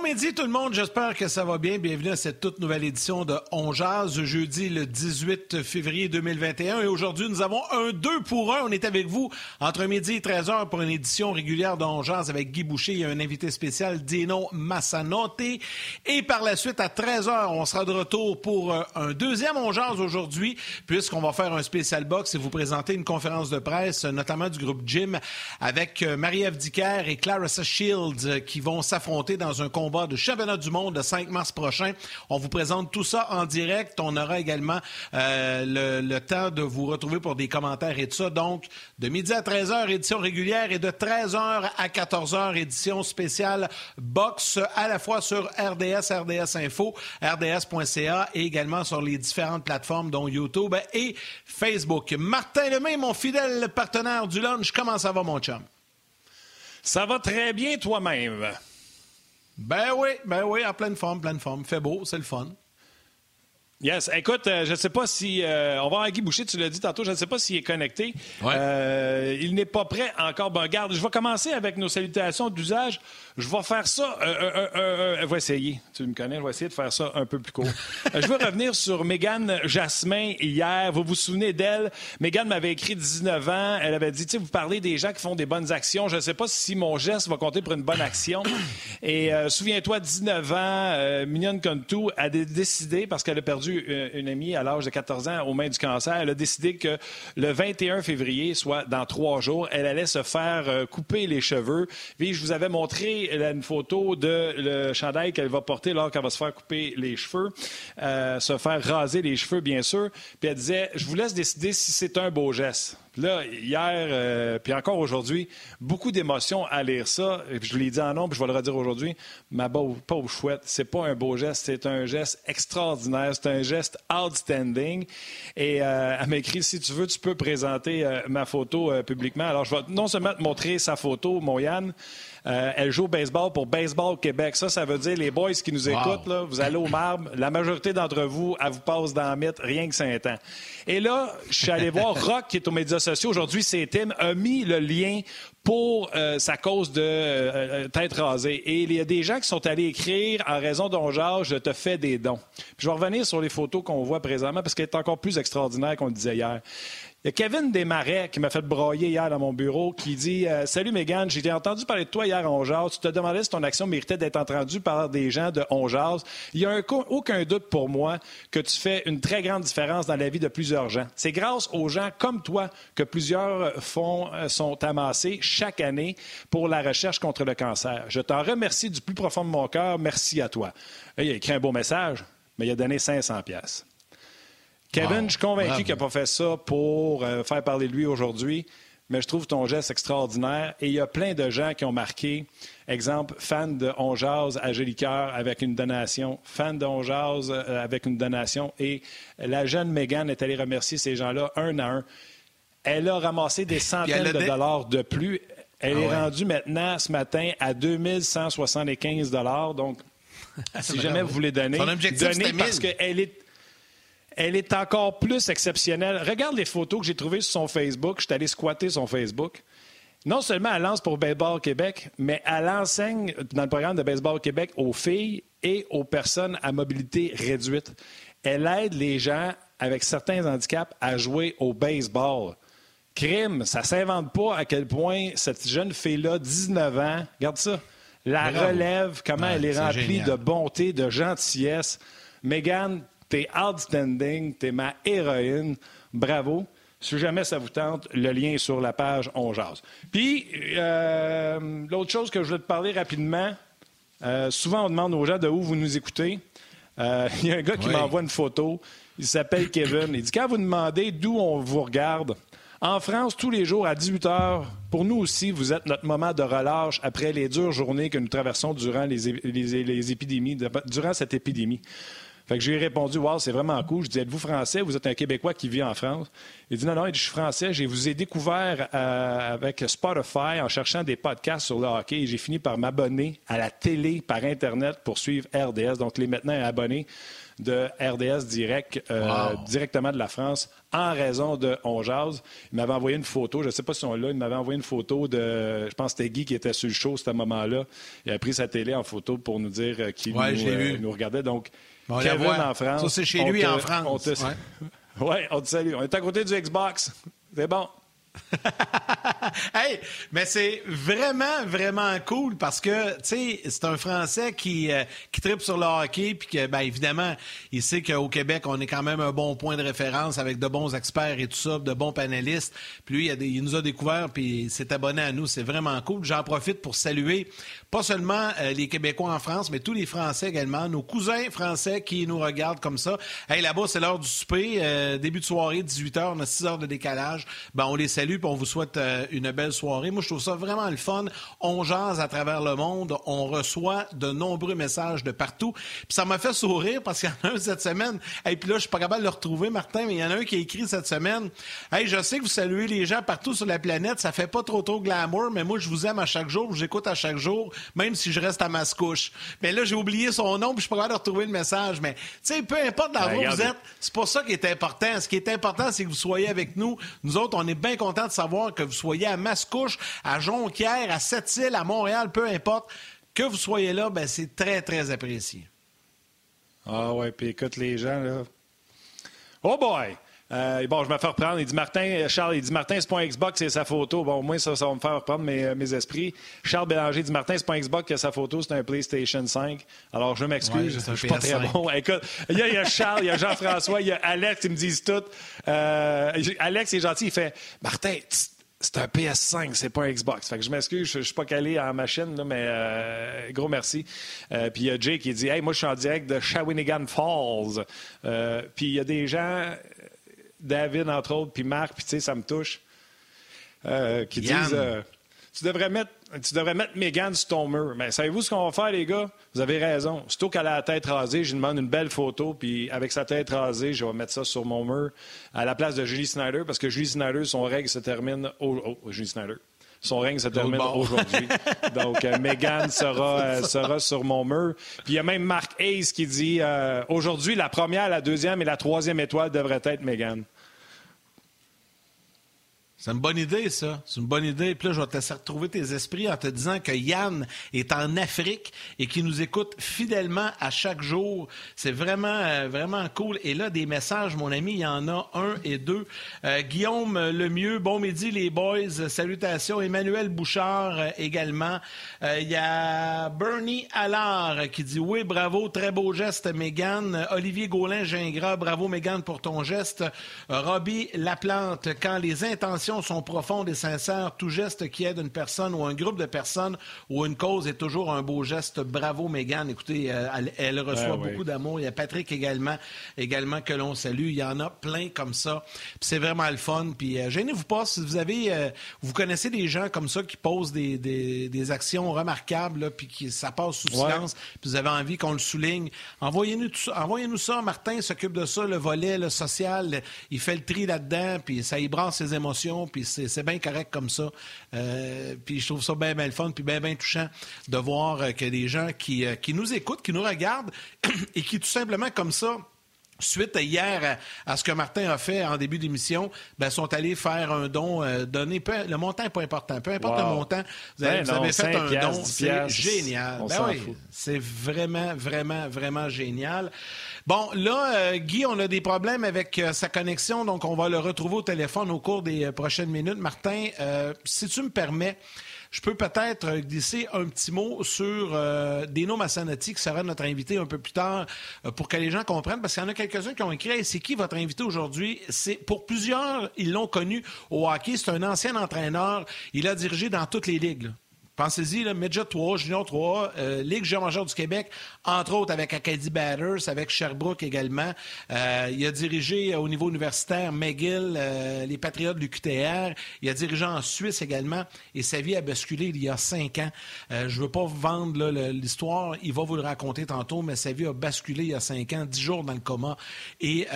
Bon midi tout le monde, j'espère que ça va bien. Bienvenue à cette toute nouvelle édition de On Jazz, jeudi le 18 février 2021. Et aujourd'hui, nous avons un 2 pour 1. On est avec vous entre midi et 13h pour une édition régulière de On Jazz avec Guy Boucher et un invité spécial, Dino Massanote. Et par la suite, à 13h, on sera de retour pour euh, un deuxième On Jazz aujourd'hui, puisqu'on va faire un spécial box et vous présenter une conférence de presse, notamment du groupe Jim, avec euh, Marie-Ève Dicker et Clarissa Shields euh, qui vont s'affronter dans un combat de championnat du monde le 5 mars prochain. On vous présente tout ça en direct. On aura également euh, le, temps de vous retrouver pour des commentaires et tout ça. Donc, de midi à 13h, édition régulière, et de 13h à 14h, édition spéciale box, à la fois sur RDS, RDS Info, RDS.ca et également sur les différentes plateformes, dont YouTube et Facebook. Martin Lemay, mon fidèle partenaire du lunch, comment ça va, mon chum? Ça va très bien toi-même. Ben oui, ben oui, en pleine forme, pleine forme. Fait beau, c'est le fun. Yes. Écoute, euh, je ne sais pas si. Euh, on va à Guy Boucher, tu l'as dit tantôt, je ne sais pas s'il est connecté. Euh, il n'est pas prêt encore. Ben, regarde, je vais commencer avec nos salutations d'usage. Je vais faire ça. je vais essayer. Tu me connais, je vais essayer de faire ça un peu plus court. je veux revenir sur Mégane Jasmin hier. Vous vous souvenez d'elle? Mégane m'avait écrit 19 ans. Elle avait dit, tu sais, vous parlez des gens qui font des bonnes actions. Je ne sais pas si mon geste va compter pour une bonne action. Et souviens-toi, 19 ans, Mignonne Contou a décidé, parce qu'elle a perdu euh, une amie à l'âge de 14 ans aux mains du cancer. Elle a décidé que le 21 février, soit dans trois jours, elle allait se faire euh, couper les cheveux. Puis je vous avais montré une photo de le chandail qu'elle va porter lors qu'elle va se faire couper les cheveux, euh, se faire raser les cheveux, bien sûr. Puis elle disait, je vous laisse décider si c'est un beau geste. Là, hier, euh, puis encore aujourd'hui, beaucoup d'émotions à lire ça. Et je l'ai dit en nombre, puis je vais le redire aujourd'hui. Ma pauvre chouette, c'est pas un beau geste, c'est un geste extraordinaire, c'est un geste outstanding. Et euh, elle m'écrit si tu veux, tu peux présenter euh, ma photo publiquement. Alors, je vais non seulement te montrer sa photo, mon Yann, euh, elle joue au baseball pour Baseball Québec. Ça, ça veut dire les boys qui nous écoutent, là, vous allez au marbre. La majorité d'entre vous, elle vous passe dans la mythe rien que saint ans. Et là, je suis allé voir Rock, qui est aux médias sociaux. Aujourd'hui, c'est Tim, a mis le lien pour euh, sa cause de euh, tête rasée. Et il y a des gens qui sont allés écrire en raison d'un genre, je te fais des dons. je vais revenir sur les photos qu'on voit présentement parce qu'elle est encore plus extraordinaire qu'on le disait hier. Il y a Kevin Desmarais qui m'a fait broyer hier dans mon bureau qui dit euh, Salut Megan, j'ai entendu parler de toi hier en Jazz. Tu te demandais si ton action méritait d'être entendue par des gens de On Il n'y a aucun doute pour moi que tu fais une très grande différence dans la vie de plusieurs gens. C'est grâce aux gens comme toi que plusieurs fonds euh, sont amassés chaque année pour la recherche contre le cancer. Je t'en remercie du plus profond de mon cœur. Merci à toi. Il a écrit un beau message, mais il a donné 500 pièces. Kevin, je suis convaincu qu'il n'a pas fait ça pour euh, faire parler de lui aujourd'hui, mais je trouve ton geste extraordinaire. Et il y a plein de gens qui ont marqué, exemple, fan de On à Gélicoeur avec une donation, fan de On euh, avec une donation. Et la jeune Megan est allée remercier ces gens-là un à un. Elle a ramassé des centaines de dollars de plus. Elle ah est rendue maintenant, ce matin, à 2175 Donc, si jamais vous voulez donner, donnez parce qu'elle est elle est encore plus exceptionnelle. Regarde les photos que j'ai trouvées sur son Facebook. Je suis allé squatter son Facebook. Non seulement elle lance pour Baseball Québec, mais elle enseigne dans le programme de Baseball Québec aux filles et aux personnes à mobilité réduite. Elle aide les gens avec certains handicaps à jouer au baseball. Crime, ça s'invente pas à quel point cette jeune fille-là, 19 ans, regarde ça, la relève, comment elle est, remplie de bonté, de gentillesse. Megan, T'es outstanding, t'es ma héroïne. Bravo. Si jamais ça vous tente, le lien est sur la page On Jase. Puis, euh, l'autre chose que je voulais te parler rapidement, euh, souvent on demande aux gens de où vous nous écoutez. Euh, il y a un gars qui m'envoie une photo. Il s'appelle Kevin. Il dit Quand vous demandez d'où on vous regarde, en France, tous les jours à 18 h, pour nous aussi, vous êtes notre moment de relâche après les dures journées que nous traversons durant les épidémies, durant cette épidémie. Fait que je lui ai répondu, wow, c'est vraiment cool. Je dis, êtes-vous français? Vous êtes un Québécois qui vit en France. Il dit, non, non, je suis français. Je vous ai découvert euh, avec Spotify en cherchant des podcasts sur le hockey j'ai fini par m'abonner à la télé par Internet pour suivre RDS. Donc, les maintenant abonnés de RDS direct, euh, directement de la France en raison de On Il m'avait envoyé une photo, je ne sais pas si on l'a, il m'avait envoyé une photo de, je pense que c'était Guy qui était sur le show à ce moment-là. Il a pris sa télé en photo pour nous dire euh, qu'il euh, nous, regardait. Donc, Kevin en France. Ça, c'est chez lui en France. Oui, on te salue. On est à côté du Xbox. C'est bon. hey, mais c'est vraiment, vraiment cool parce que, tu sais, c'est un Français qui, euh, qui tripe sur le hockey, puis que, bien évidemment, il sait qu'au Québec, on est quand même un bon point de référence avec de bons experts et tout ça, de bons panélistes. Puis lui, il, nous a découvert, puis il s'est abonné à nous. C'est vraiment cool. J'en profite pour saluer pas seulement euh, les Québécois en France, mais tous les Français également, nos cousins français qui nous regardent comme ça. Hey, là-bas, c'est l'heure du souper, euh, début de soirée, 18h, on a 6 heures de décalage. Ben, on les salue, puis on vous souhaite euh, une belle soirée. Moi, je trouve ça vraiment le fun. On jase à travers le monde, on reçoit de nombreux messages de partout. Puis ça m'a fait sourire parce qu'il y en a un cette semaine. Et puis là, je suis pas capable de le retrouver, Martin, mais il y en a un qui a écrit cette semaine. Hey, je sais que vous saluez les gens partout sur la planète, ça fait pas trop trop glamour, mais moi, je vous aime à chaque jour, j'écoute à chaque jour même si je reste à Mascouche. Mais là, j'ai oublié son nom, puis je suis pas capable de retrouver le message. Mais, tu sais, peu importe dans ben, où vous êtes, c'est pas ça qui est important. Ce qui est important, c'est que vous soyez avec nous. Nous autres, on est bien contents de savoir que vous soyez à Mascouche, à Jonquière, à Sept-Îles, à Montréal, peu importe. Que vous soyez là, ben, c'est très, très apprécié. Ah ouais, puis écoute les gens, là. Oh boy! Euh, bon, je me fais reprendre. Il dit Martin, euh, Charles, il dit Martin, c'est pas un Xbox, c'est sa photo. Bon, au moins, ça, ça va me faire reprendre mes, euh, mes esprits. Charles Bélanger dit Martin, c'est pas un Xbox, que sa photo, c'est un PlayStation 5. Alors, je m'excuse, je suis pas très bon. Écoute, il y, a, Charles, il y a Jean-François, il y a Alex, ils me disent tout. Alex est gentil, il fait Martin, c'est un PS5, c'est pas un Xbox. Fait que je m'excuse, je, suis pas calé en machine, là, mais gros merci. puis il y a Jay qui dit Hey, moi je suis en direct de Shawinigan Falls. puis il y a des gens, David, entre autres, puis Marc, puis tu sais, ça me touche, euh, qui disent euh, tu, devrais mettre, tu devrais mettre Megan sur ton mur. Mais savez-vous ce qu'on va faire, les gars? Vous avez raison. Surtout qu'elle a la tête rasée, je lui demande une belle photo, puis avec sa tête rasée, je vais mettre ça sur mon mur à la place de Julie Snyder, parce que Julie Snyder, son règle se termine. Au... Oh, Julie Snyder. Son règne se termine aujourd'hui. Donc, euh, Megan sera, sera sur mon mur. Puis il y a même Mark Hayes qui dit aujourd'hui, la première, la deuxième et la troisième étoile devraient être Megan. C'est une bonne idée, ça. C'est une bonne idée. Puis là, je vais te laisser retrouver tes esprits en te disant que Yann est en Afrique et qu'il nous écoute fidèlement à chaque jour. C'est vraiment, euh, vraiment cool. Et là, des messages, mon ami, il y en a un et deux. Euh, Guillaume Lemieux, bon midi, les boys. Salutations. Emmanuel Bouchard euh, également. Il y a Bernie Allard qui dit oui, bravo, très beau geste, Mégane. Olivier Gaulin-Gingras, bravo, Mégane, pour ton geste. Robbie Laplante, quand les intentions sont profondes et sincères. Tout geste qui aide une personne ou un groupe de personnes ou une cause est toujours un beau geste. Bravo, Mégane. Écoutez, euh, elle, reçoit ben beaucoup d'amour. Il y a Patrick également, également que l'on salue. Il y en a plein comme ça. c'est vraiment le fun. Puis euh, gênez-vous pas si vous avez, euh, vous connaissez des gens comme ça qui posent des, des, actions remarquables, puis qui ça passe sous silence. Puis vous avez envie qu'on le souligne. Envoyez-nous envoyez-nous ça. Martin s'occupe de ça, le volet le social. Il fait le tri là-dedans, puis ça y brasse ses émotions puis c'est bien correct comme ça. Euh, puis je trouve ça bien, bien le fun, puis bien, bien touchant de voir euh, que des gens qui, euh, qui nous écoutent, qui nous regardent, et qui tout simplement comme ça suite hier à, ce que Martin a fait en début d'émission, ben, sont allés faire un don, donner, le montant n'est pas important, peu importe le montant, vous avez, ben fait un don, c'est génial. Ben oui, c'est vraiment, vraiment, vraiment génial. Bon, là, euh, Guy, on a des problèmes avec euh, sa connexion, donc on va le retrouver au téléphone au cours des euh, prochaines minutes. Martin, si tu me permets, je peux peut-être glisser un petit mot sur Dino Massanati, qui sera notre invité un peu plus tard, pour que les gens comprennent, parce qu'il y en a quelques-uns qui ont écrit c'est qui votre invité aujourd'hui? C'est Pour plusieurs, ils l'ont connu au hockey. C'est un ancien entraîneur. Il a dirigé dans toutes les ligues Pensez-y, Midget 3, Junior 3, euh, Ligue major du Québec, entre autres avec Acadie Batters, avec Sherbrooke également. Euh, il a dirigé au niveau universitaire McGill, euh, les Patriotes du QTR. Il a dirigé en Suisse également et sa vie a basculé il y a cinq ans. je ne veux pas vendre l'histoire, il va vous le raconter tantôt, mais sa vie a basculé il y a cinq ans, dix jours dans le coma et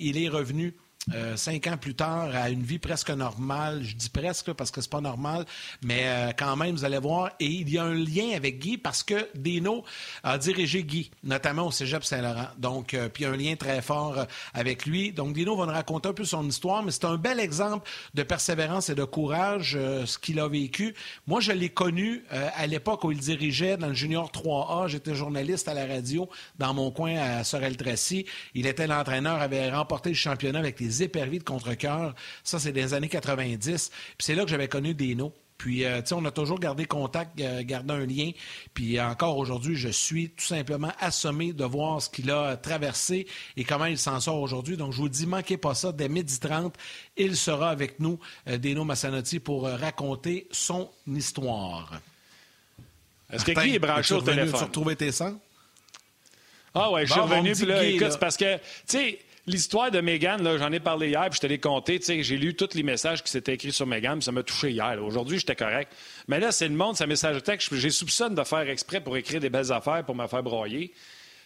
il est revenu euh, cinq ans plus tard à une vie presque normale. Je dis presque parce que c'est pas normal, mais euh, quand même, vous allez voir. Et il y a un lien avec Guy parce que Dino a dirigé Guy, notamment au Cégep Saint-Laurent. Donc, euh, puis un lien très fort avec lui. Donc, Dino va nous raconter un peu son histoire, mais c'est un bel exemple de persévérance et de courage, ce qu'il a vécu. Moi, je l'ai connu à l'époque où il dirigeait dans le Junior 3A. J'étais journaliste à la radio dans mon coin à Sorel-Tracy. Il était l'entraîneur, avait remporté le championnat avec les éperviers de contre-cœur. Ça, c'est des années 90. Puis c'est là que j'avais connu Deno. Puis, euh, tu sais, on a toujours gardé contact, euh, gardé un lien. Puis encore aujourd'hui, je suis tout simplement assommé de voir ce qu'il a traversé et comment il s'en sort aujourd'hui. Donc, je vous dis, manquez pas ça. Dès midi 30, il sera avec nous, euh, Deno Massanotti, pour raconter son histoire. Est-ce que qui est branché au téléphone? Tu retrouvé tes sangs? Ah ouais, je suis revenu. Puis là, écoute, c'est parce que, tu sais, L'histoire de Megan, j'en ai parlé hier, puis je te l'ai compté. J'ai lu tous les messages qui s'étaient écrits sur Megan, ça m'a touché hier. Aujourd'hui, j'étais correct. Mais là, c'est le monde, sa message de texte. J'ai soupçonne de faire exprès pour écrire des belles affaires pour me faire broyer.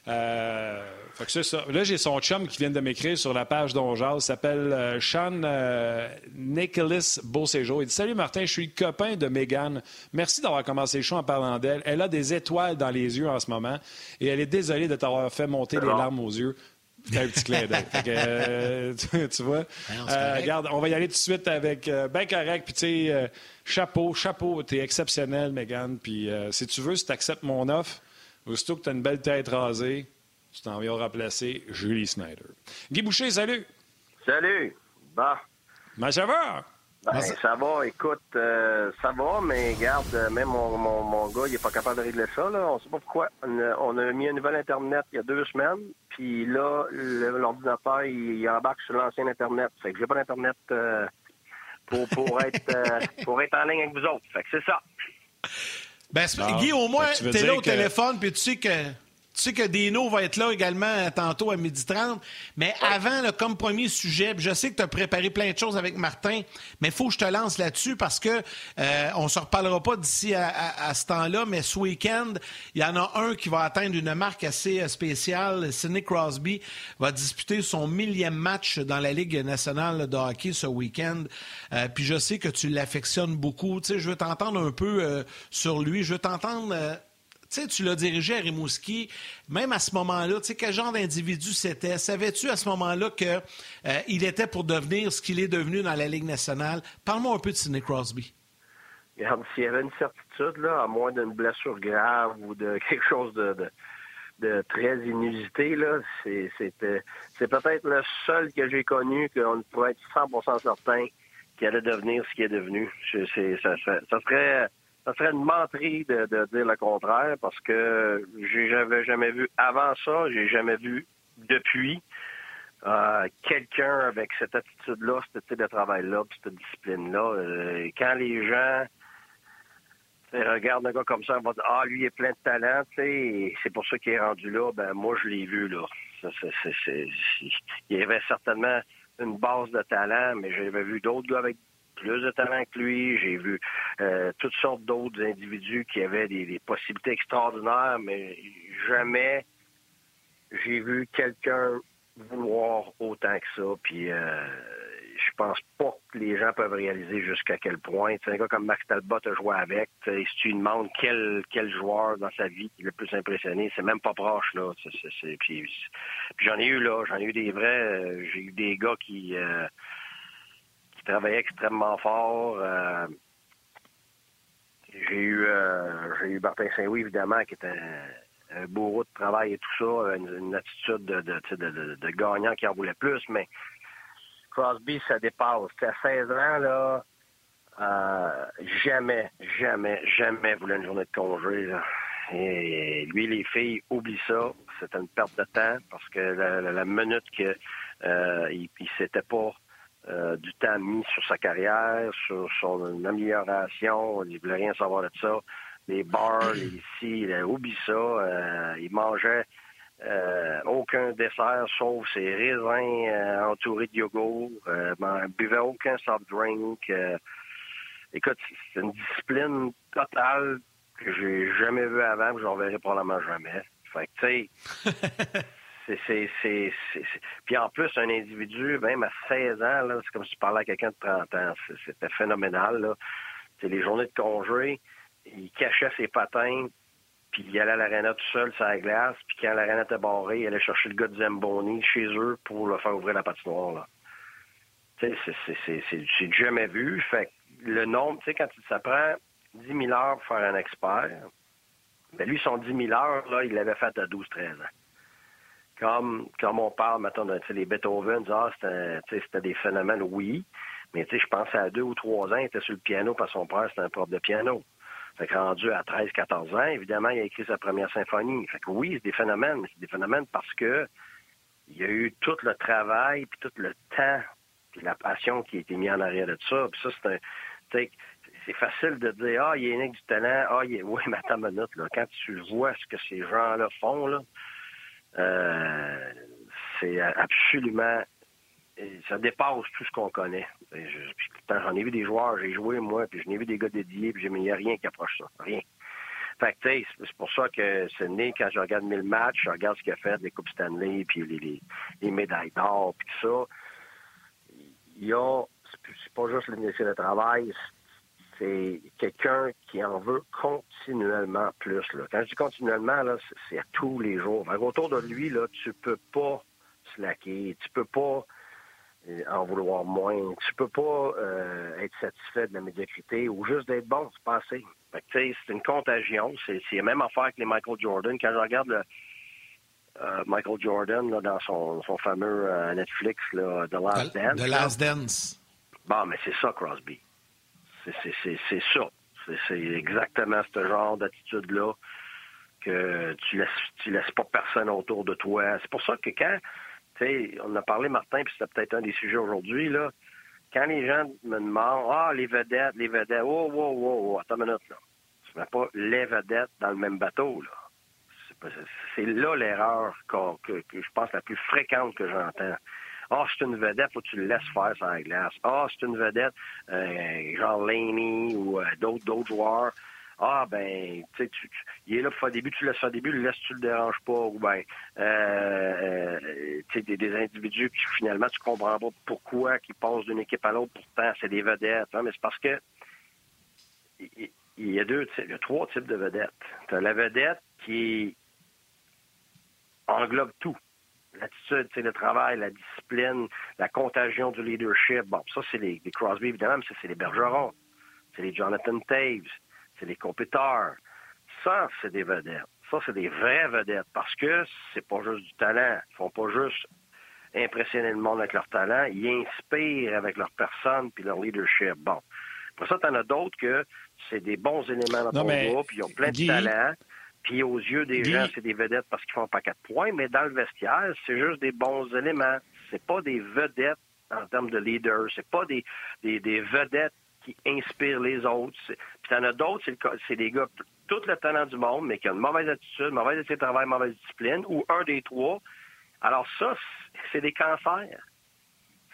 Euh, fait que c'est ça. Là, j'ai son chum qui vient de m'écrire sur la page d'Onjaz. Il s'appelle euh, Sean euh, Nicholas Beauséjour. Il dit Salut Martin, je suis le copain de Megan. Merci d'avoir commencé le show en parlant d'elle. Elle a des étoiles dans les yeux en ce moment et elle est désolée de t'avoir fait monter les larmes aux yeux un petit clin d'œil. Euh, tu, vois? Euh, regarde, on va y aller tout de suite avec euh, ben correct. Puis, tu sais, chapeau, chapeau, t'es exceptionnel, Megan. Puis, si tu veux, si tu acceptes mon offre, aussitôt que tu as une belle tête rasée, tu t'en viens remplacer Julie Snyder. Guy Boucher, salut! Salut! Bah. Ça va? Ben, ça va, écoute, euh, ça va, mais regarde, euh, même mon, mon, mon, gars, il est pas capable de régler ça, là. On sait pas pourquoi. On a, mis un nouvel Internet il y a deux semaines, puis là, l'ordinateur, il, embarque sur l'ancien Internet. Fait que j'ai pas d'Internet euh, pour, pour, être, pour être en ligne avec vous autres. Fait que c'est ça. Ben, Guy, au moins, t'es là au téléphone, puis tu sais que tu sais que Dino va être là également euh, tantôt à 12h30. Mais avant, comme premier sujet, je sais que tu as préparé plein de choses avec Martin, mais il faut que je te lance là-dessus parce que euh, on se reparlera pas d'ici à, ce temps-là, mais ce week-end, il y en a un qui va atteindre une marque assez euh, spéciale. Sidney Crosby va disputer son millième match dans la Ligue nationale de hockey ce week-end. puis je sais que tu l'affectionnes beaucoup. Tu sais, je veux t'entendre un peu sur lui. Je veux t'entendre sais, tu l'as dirigé à Rimouski. Même à ce moment-là, quel genre d'individu c'était? Savais-tu à ce moment-là qu'il euh, était pour devenir ce qu'il est devenu dans la Ligue nationale? Parle-moi un peu de Sidney Crosby. Regarde, s'il y avait une certitude, là, à moins d'une blessure grave ou de quelque chose de, très inusité, c'est, c'est peut-être le seul que j'ai connu qu'on pourrait être 100% certain qu'il allait devenir ce qu'il est devenu. Ça serait ça serait une menterie de, dire le contraire parce que j'avais jamais vu avant ça, j'ai jamais vu depuis euh, quelqu'un avec cette attitude-là, ce type de travail-là, cette discipline-là. Euh, quand les gens regardent un gars comme ça, ils vont dire Ah, lui, il est plein de talent, c'est pour ça qu'il est rendu là. Ben moi, je l'ai vu là. il y avait certainement une base de talent, mais j'avais vu d'autres gars avec plus de talent que lui. J'ai vu euh, toutes sortes d'autres individus qui avaient des, possibilités extraordinaires, mais jamais j'ai vu quelqu'un vouloir autant que ça. Puis euh, je pense pas que les gens peuvent réaliser jusqu'à quel point. C'est un gars comme Max Talbot a joué avec. Si tu lui demandes quel, quel joueur dans sa vie qui le plus impressionné, c'est même pas proche. là. puis, j'en ai eu là, j'en ai eu des vrais. Euh, j'ai eu des gars qui qui travaillait extrêmement fort. Euh, j'ai eu euh, j'ai eu Martin Saint-Louis, évidemment, qui était un, bourreau de travail et tout ça, une, attitude de, de, de, gagnant qui en voulait plus, mais Crosby, ça dépasse. À 16 ans, là, euh, jamais, jamais, jamais voulait une journée de congé. Et lui, les filles, oublient ça. C'était une perte de temps parce que la, minute que il, il s'était pas euh, du temps mis sur sa carrière, sur son amélioration. Il voulait rien savoir de ça. Les bars, les ici, il oublie ça. Euh, il mangeait euh, aucun dessert sauf ses raisins entourés de yogourt. il buvait aucun soft drink. écoute, c'est une discipline totale que j'ai jamais vue avant, que je verrai probablement jamais. Fait que, tu sais, C'est, Puis en plus, un individu, même à 16 ans, c'est comme si tu parlais à quelqu'un de 30 ans. C'était phénoménal. Là. Les journées de congé, il cachait ses patins, puis il allait à l'aréna tout seul sur la glace, puis quand l'aréna était barrée, il allait chercher le gars de Zamboni chez eux pour le faire ouvrir la patinoire. Là. C'est, jamais vu. Fait le nombre, quand ça prend 10 000 heures pour faire un expert, ben lui, son 10 000 heures, il l'avait fait à 12-13 ans comme, comme on parle, mettons, de, les Beethoven, ah, c'était des phénomènes, oui, mais je pensais à deux ou trois ans, il était sur le piano parce que son père, c'était un prof de piano. Fait que rendu à 13, 14 ans, évidemment, il a écrit sa première symphonie. Fait que oui, c'est des phénomènes, mais c'est des phénomènes parce que il y a eu tout le travail, puis tout le temps, puis la passion qui a été mis en arrière de ça. Puis ça, c'est un. C'est facile de dire Ah, il est né du talent, ah, il est. Oui, mais attends une minute, là. Quand tu vois ce que ces gens-là font, là, c'est absolument ça dépasse tout ce qu'on connaît. J'en ai vu des joueurs, j'ai joué moi, puis j'en ai vu des gars dédiés, puis il n'y a rien qui approche ça. Rien. Fait que, c'est pour ça que c'est né, quand je regarde mille matchs, je regarde ce qu'il a fait, les Coupes Stanley, puis les, les, médailles d'or, puis tout ça. Il y a, c'est pas juste l'université de travail, c'est quelqu'un qui en veut continuellement plus. Là. Quand je dis continuellement, là, c'est à tous les jours. autour de lui, là, tu peux pas slacker, tu peux pas euh, en vouloir moins, tu peux pas euh, être satisfait de la médiocrité ou juste d'être bon, c'est pas assez. c'est une contagion. C'est la même affaire que les Michael Jordan. Quand je regarde le, euh, Michael Jordan là, dans son, son fameux Netflix, là, The Last Dance. The Last Dance. Bon, mais c'est ça, Crosby. C'est ça. C'est exactement ce genre d'attitude-là que tu laisses, tu laisses pas personne autour de toi. C'est pour ça que quand, tu sais, on a parlé, Martin, puis c'était peut-être un des sujets aujourd'hui, là, quand les gens me demandent, ah, les vedettes, les vedettes, oh, oh, oh, oh, attends une minute, là. Tu mets pas les vedettes dans le même bateau, là. C'est là l'erreur que, que, je pense la plus fréquente que j'entends. Ah, c'est une vedette, faut que tu le laisses faire la glace. Ah, c'est une vedette, euh, genre Laney ou euh, d'autres, d'autres joueurs. Ah, ben, tu sais, il est là pour faire début, tu le laisses faire début, le laisses, tu le déranges pas. Ou ben, euh, tu sais, des, des, individus qui finalement, tu comprends pas pourquoi qui passent d'une équipe à l'autre, pourtant, c'est des vedettes. Hein, mais c'est parce que il, y a deux il y a trois types de vedettes. Tu as la vedette qui englobe tout l'attitude, le travail, la discipline, la contagion du leadership. Bon, ça, c'est les, Crosby, évidemment, mais ça, c'est les Bergeron. C'est les Jonathan Taves. C'est les compétiteurs. Ça, c'est des vedettes. Ça, c'est des vraies vedettes parce que c'est pas juste du talent. Ils font pas juste impressionner le monde avec leur talent. Ils inspirent avec leur personne puis leur leadership. Bon. Pour ça, t'en as d'autres que c'est des bons éléments dans ton groupe, ils ont plein de talent. Puis aux yeux des gens, c'est des vedettes parce qu'ils font pas quatre points, mais dans le vestiaire, c'est juste des bons éléments. C'est pas des vedettes en termes de leaders. C'est pas des, des, des, vedettes qui inspirent les autres. Puis t'en as d'autres, c'est des gars tout le talent du monde, mais qui ont une mauvaise attitude, mauvaise attitude de travail, mauvaise discipline, ou un des trois. Alors ça, c'est des cancers.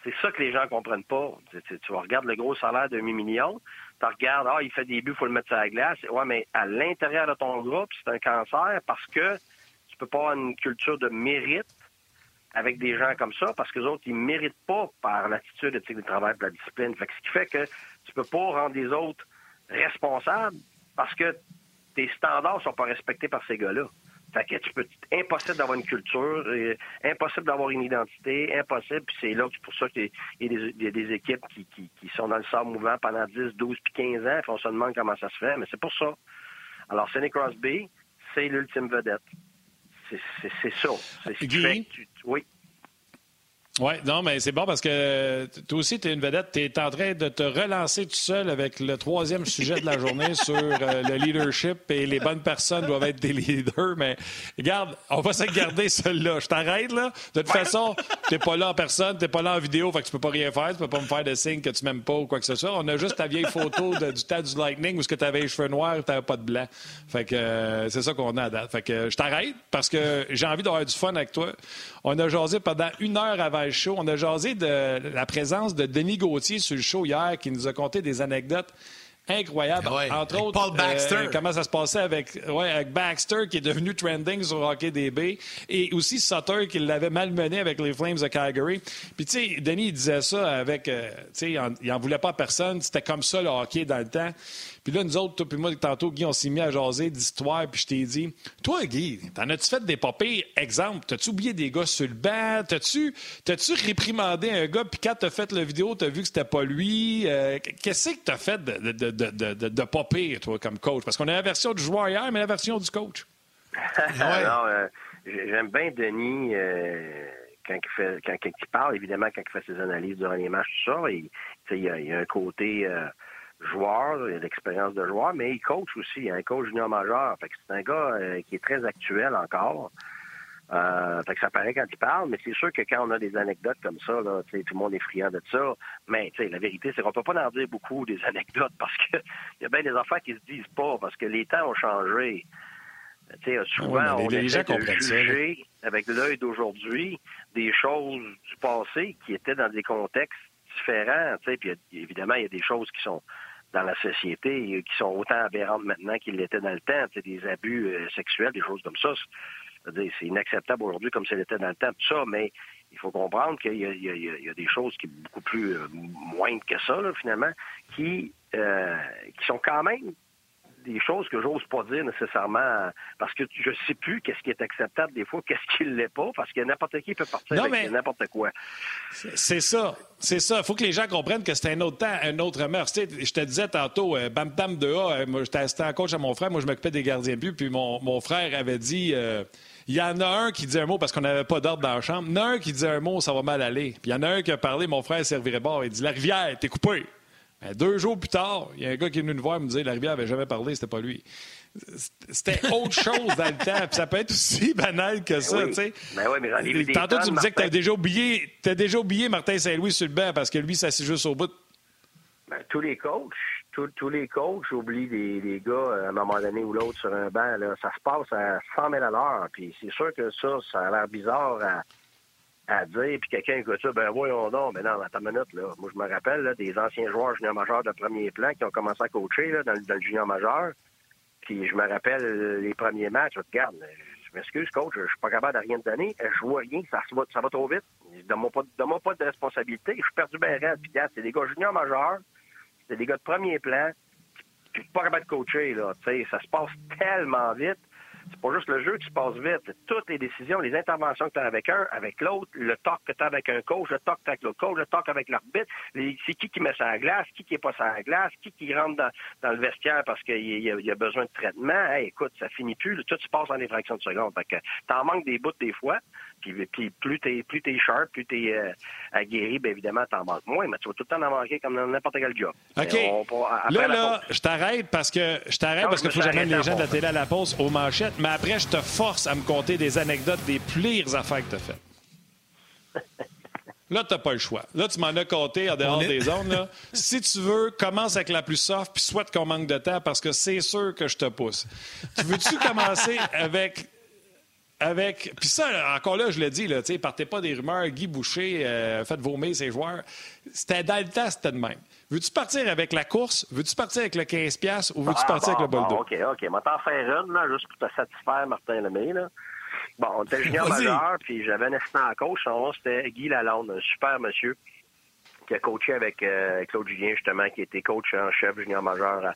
C'est ça que les gens comprennent pas. Tu, tu, regardes le gros salaire de 8 millions, tu regardes, ah, il fait des buts, il faut le mettre sur la glace. Ouais, mais à l'intérieur de ton groupe, c'est un cancer parce que tu peux pas avoir une culture de mérite avec des gens comme ça parce que les autres, ils méritent pas par l'attitude, l'éthique de travail et la discipline. Fait ce qui fait que tu peux pas rendre les autres responsables parce que tes standards sont pas respectés par ces gars-là. Fait que tu peux, impossible d'avoir une culture, euh, impossible d'avoir une identité, impossible. Puis c'est là que pour ça qu'il y, a des équipes qui, qui, sont dans le sable mouvant pendant 10, 12 puis 15 ans. Puis on se demande comment ça se fait, mais c'est pour ça. Alors, Sidney Crosby, c'est l'ultime vedette. C'est ça. C'est ce qui fait que tu, oui. Oui, non, mais c'est bon parce que toi aussi, tu es une vedette. Tu es en train de te relancer tout seul avec le troisième sujet de la journée sur euh, le leadership et les bonnes personnes doivent être des leaders. Mais regarde, on va se garder celui-là. Je t'arrête, là. De toute façon, tu n'es pas là en personne, tu n'es pas là en vidéo, fait que tu peux pas rien faire. Tu peux pas me faire de signes que tu m'aimes pas ou quoi que ce soit. On a juste ta vieille photo du tas du Lightning où tu avais les cheveux noirs et tu pas de blanc. Fait que euh, c'est ça qu'on a à date. Fait que je t'arrête parce que j'ai envie d'avoir du fun avec toi. On a jasé pendant une heure avant On a jasé de la présence de Denis Gauthier sur le show hier qui nous a conté des anecdotes incroyables. Ah Entre autres, Paul Baxter. Euh, comment ça se passait avec, ouais, avec Baxter qui est devenu trending sur Hockey DB et aussi Sutter qui l'avait malmené avec les Flames de Calgary. Puis tu sais, Denis il disait ça avec, euh, tu sais, il en voulait pas à personne. C'était comme ça le hockey dans le temps. Puis là, nous autres, toi puis moi, tantôt, Guy, on s'est mis à jaser d'histoire, puis je t'ai dit, toi, Guy, t'en as-tu fait des papiers? Exemple, t'as-tu oublié des gars sur le banc? T'as-tu, t'as-tu réprimandé un gars, puis quand t'as fait la vidéo, t'as vu que c'était pas lui? Euh, qu'est-ce que t'as fait de, de, de, de, de toi, comme coach? Parce qu'on a la version du joueur hier, mais la version du coach. Alors, euh, j'aime bien Denis euh, quand, il fait, quand, il parle, évidemment, quand il fait ses analyses durant les matchs, tout ça. Il, il, y a, il y a un côté joueur, il a l'expérience de joueur, mais il coach aussi, il a un coach junior majeur. Fait que c'est un gars euh, qui est très actuel encore. Euh, fait que ça paraît quand il parle, mais c'est sûr que quand on a des anecdotes comme ça, là, tout le monde est friand de ça. Mais la vérité, c'est qu'on peut pas en dire beaucoup des anecdotes parce que il y a bien des affaires qui se disent pas parce que les temps ont changé. sais, souvent, on essaie de juger avec l'œil d'aujourd'hui des choses du passé qui étaient dans des contextes différents. Puis évidemment, il y a des choses qui sont dans la société qui sont autant aberrantes maintenant qu'ils l'étaient dans le temps. Des abus euh, sexuels, des choses comme ça. C'est inacceptable aujourd'hui comme ça l'était dans le temps, tout ça, mais il faut comprendre qu'il y, a des choses qui sont beaucoup plus euh, moindres que ça, finalement, qui, euh, qui sont quand même des choses que j'ose pas dire nécessairement parce que je sais plus qu'est-ce qui est acceptable des fois, qu'est-ce qui l'est pas, parce que n'importe qui peut partir avec n'importe quoi. C'est ça. C'est ça. Il faut que les gens comprennent que c'est un autre temps, un autre mœurs. je te disais tantôt, euh, Bam Bam de A, euh, moi, j'étais en coach à mon frère, moi, je m'occupais des gardiens de but, puis mon, mon frère avait dit. Euh, il y en a un qui dit un mot parce qu'on n'avait pas d'ordre dans la chambre. Il y en a un qui dit un mot, ça va mal aller. Puis il y en a un qui a parlé, mon frère servirait bord. Il dit La rivière, t'es coupé. Ben, deux jours plus tard, il y a un gars qui est venu nous voir et me dire la rivière n'avait jamais parlé, c'était pas lui. C'était autre chose dans le temps. Puis ça peut être aussi banal que ça, tu sais. Ben oui, mais Tantôt, tu me disais que tu as déjà oublié, as déjà oublié Martin Saint-Louis sur le banc parce que lui, ça c'est juste au bout. Ben, tous les coachs, tous, les coachs oublient des, gars à un moment donné ou l'autre sur un banc. Là. Ça se passe à 100 000 à l'heure. Puis c'est sûr que ça, ça a l'air bizarre à à dire, puis quelqu'un écoute ça, ben voyons non, mais non, attends une minute, là. Moi, je me rappelle là, des anciens joueurs junior majeurs de premier plan qui ont commencé à coacher là, dans, le junior majeur. Puis je me rappelle les premiers matchs, regarde, je m'excuse, coach, je suis pas capable de rien te donner. Je vois rien, ça, va, ça va trop vite. Donne-moi pas, pas de responsabilité. Je suis perdu bien raide. Puis c'est des gars junior majeurs, c'est des gars de premier plan, puis pas capable de coacher, là. Sais, ça se passe tellement vite c'est pas juste le jeu qui se passe vite. Toutes les décisions, les interventions que tu as avec un, avec l'autre, le talk que tu as avec un coach, le talk que tu as avec l'autre coach, le talk avec l'arbitre, c'est qui qui met ça à la glace, qui qui est pas à la glace, qui qui rentre dans, le vestiaire parce qu'il y, a besoin de traitement. écoute, ça finit plus. Tout se passe en des fractions de secondes. Fait que t'en manques des bouts des fois. Puis, plus t'es plus t'es sharp, plus t'es euh, aguerri, bien évidemment, t'en manques moins, mais tu vas tout le temps en manquer comme dans n'importe quel job. OK. là, là, je t'arrête parce que je t'arrête parce que faut que j'amène les gens de la télé à la pause aux manchettes, mais après, je te force à me compter des anecdotes des pires affaires que t'as faites. Là, tu n'as pas le choix. Là, tu m'en as compté en dehors des zones. Là. si tu veux, commence avec la plus soft, puis souhaite qu'on manque de temps parce que c'est sûr que je te pousse. Tu veux-tu commencer avec avec. Puis ça, encore là, je l'ai dit, là, partez pas des rumeurs, Guy Boucher, euh, faites vomir ses joueurs. C'était dans le temps, c'était de même. Veux-tu partir avec la course? Veux-tu partir avec le 15$ ou veux-tu ah, partir avec le bol OK, OK. Je t'en faire une, là, juste pour te satisfaire, Martin Lemay. Là. Bon, on était junior majeur, puis j'avais un assistant en coach. Son nom, c'était Guy Lalonde, un super monsieur qui a coaché avec euh, Claude Julien, justement, qui était coach en chef junior majeur à,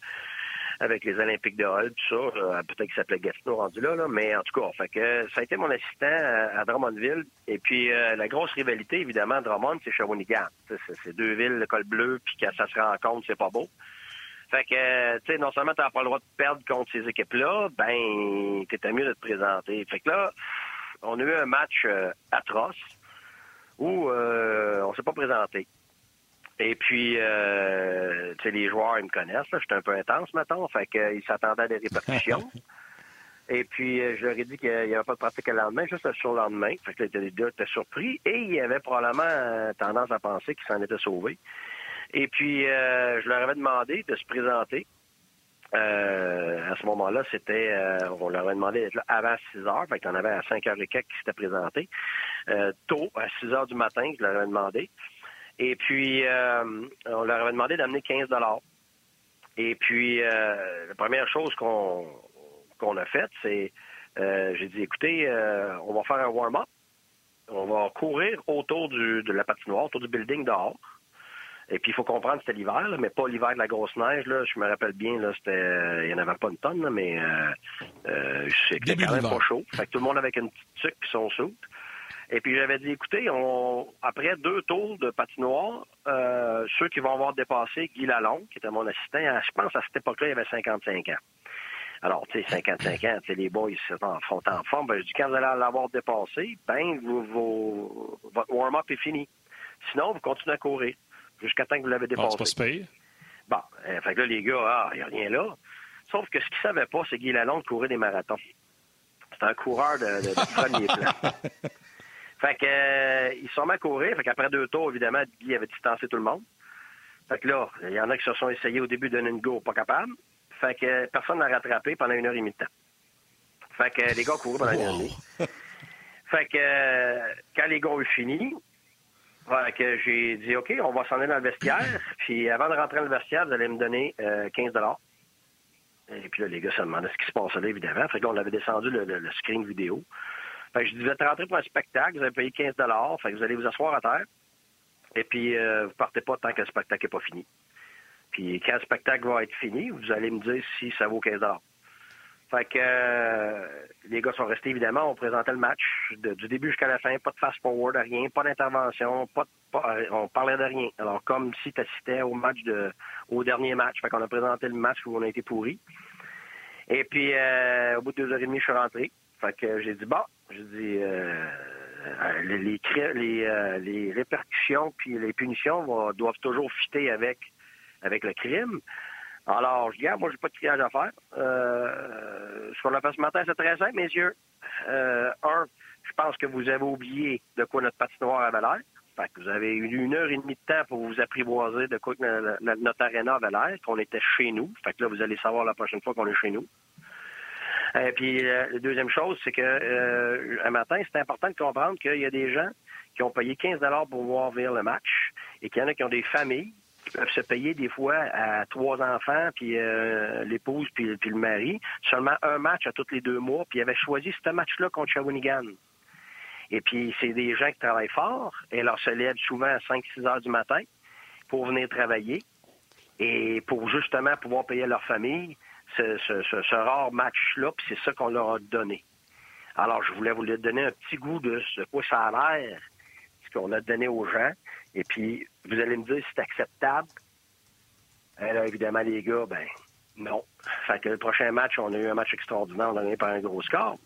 avec les Olympiques de Hall, tout ça. Euh, peut-être qu'il s'appelait Gatineau rendu là, là, mais en tout cas, ça a été mon assistant à, Drummondville. Et puis euh, la grosse rivalité, évidemment, Drummond, c'est Shawinigan. C'est deux villes, le col bleu, puis quand ça se rencontre, c'est pas beau. Fait que, tu sais, non seulement t'as pas le droit de perdre contre ces équipes-là, ben, t'étais mieux de te présenter. Fait que là, on a eu un match euh, atroce. où euh, on s'est pas présenté. Et puis, euh, tu sais, les joueurs, ils me connaissent, là, j'étais un peu intense, maintenant, fait qu'ils s'attendaient à des répercussions. Et puis, euh, je leur ai dit qu'il n'y avait pas de pratique le lendemain, juste le surlendemain. Fait que les deux étaient surpris et il y avait probablement euh, tendance à penser qu'ils s'en étaient sauvés. Et puis, euh, je leur avais demandé de se présenter. à ce moment-là, c'était, on leur avait demandé d'être là avant 6 heures. Fait qu'on avait à 5 h et quelques qui s'étaient présentés. tôt, à 6 heures du matin, je leur avais demandé. Et puis, on leur avait demandé d'amener 15 Et puis, la première chose qu'on qu'on a fait, c'est euh, j'ai dit écoutez, euh, on va faire un warm-up. On va courir autour du, de la patinoire, autour du building dehors. Et puis, il faut comprendre que c'était l'hiver, mais pas l'hiver de la grosse neige. Là. Je me rappelle bien, là, c'était, il n'y en avait pas une tonne, mais euh, c'était quand même pas chaud. Fait que tout le monde avec une petite tuque et son soute. Et puis, j'avais dit, écoutez, on, après deux tours de patinoire, ceux qui vont avoir dépassé Guy Lalonde, qui était mon assistant, je pense à cette époque-là, il avait 55 ans. Alors, tu sais, 55 ans, tu sais, les boys sont en, forme. Ben, je dis, quand vous allez l'avoir dépassé, ben, vous, votre warm-up est fini. Sinon, vous continuez à courir jusqu'à temps que vous l'avez dépassé. Ah, c'est pas se Bon, euh, fait que là, les gars, ah, il n'y a rien là. Sauf que ce qu'ils ne savaient pas, c'est Guy Lalonde courait des marathons. C'est un coureur de, de, premier plan. Fait que, euh, ils sont à courir. Fait qu'après deux tours, évidemment, Guy avait distancé tout le monde. Fait que là, il y en a qui se sont essayés au début d'un go, pas capable. Fait que personne n'a rattrapé pendant une heure et demie de temps. Fait que les gars courent pendant une heure et demie. Fait que quand les gars ont fini, fait que j'ai dit OK, on va s'en aller dans le vestiaire. Puis avant de rentrer dans le vestiaire, vous allez me donner 15 euh, Et puis là, les gars se demandaient ce qui se passait là, évidemment. Fait que là, on avait descendu le, screen vidéo. Fait que je disais, vous êtes rentré pour un spectacle, vous avez payé 15 Fait que vous allez vous asseoir à terre. Et puis, euh, vous partez pas tant que le spectacle n'est pas fini. Puis quand le spectacle va être fini, vous allez me dire si ça vaut 15 Fait que euh, les gars sont restés, évidemment. On présentait le match du début jusqu'à la fin. Pas de fast-forward, rien. Pas d'intervention. Pas, on parlait de rien. Alors, comme si tu assistais au match de, au dernier match. Fait qu'on a présenté le match où on a été pourri. Et puis, euh, au bout de deux heures et demie, je suis rentré. Fait que j'ai dit, bon, j'ai dit, euh, les, les, les, répercussions puis les punitions doivent toujours fitter avec avec le crime. Alors, je dis, ah, moi, j'ai pas de criage à faire. Euh, ce qu'on a fait ce matin, c'est très simple, messieurs. Euh, un, je pense que vous avez oublié de quoi notre patinoire avait l'air. Fait que vous avez eu une heure et demie de temps pour vous apprivoiser de quoi notre aréna avait l'air, qu'on était chez nous. Fait que là, vous allez savoir la prochaine fois qu'on est chez nous. Euh, puis, euh, la deuxième chose, c'est que euh, un matin, c'est important de comprendre qu'il y a des gens qui ont payé 15 pour voir venir le match et qu'il y en a qui ont des familles peuvent se payer des fois à trois enfants, puis euh, l'épouse, puis, le mari, seulement un match à tous les deux mois, puis ils avaient choisi ce match-là contre Shawinigan. Et puis, c'est des gens qui travaillent fort, et leur se lèvent souvent à 5-6 heures du matin pour venir travailler et pour justement pouvoir payer leur famille ce, rare match-là, puis c'est ça qu'on leur a donné. Alors, je voulais vous donner un petit goût de ce quoi ça a l'air, ce qu'on a donné aux gens. Et puis, vous allez me dire si c'est acceptable. Alors, évidemment, les gars, ben non. Fait que le prochain match, on a eu un match extraordinaire, on a gagné par un gros score.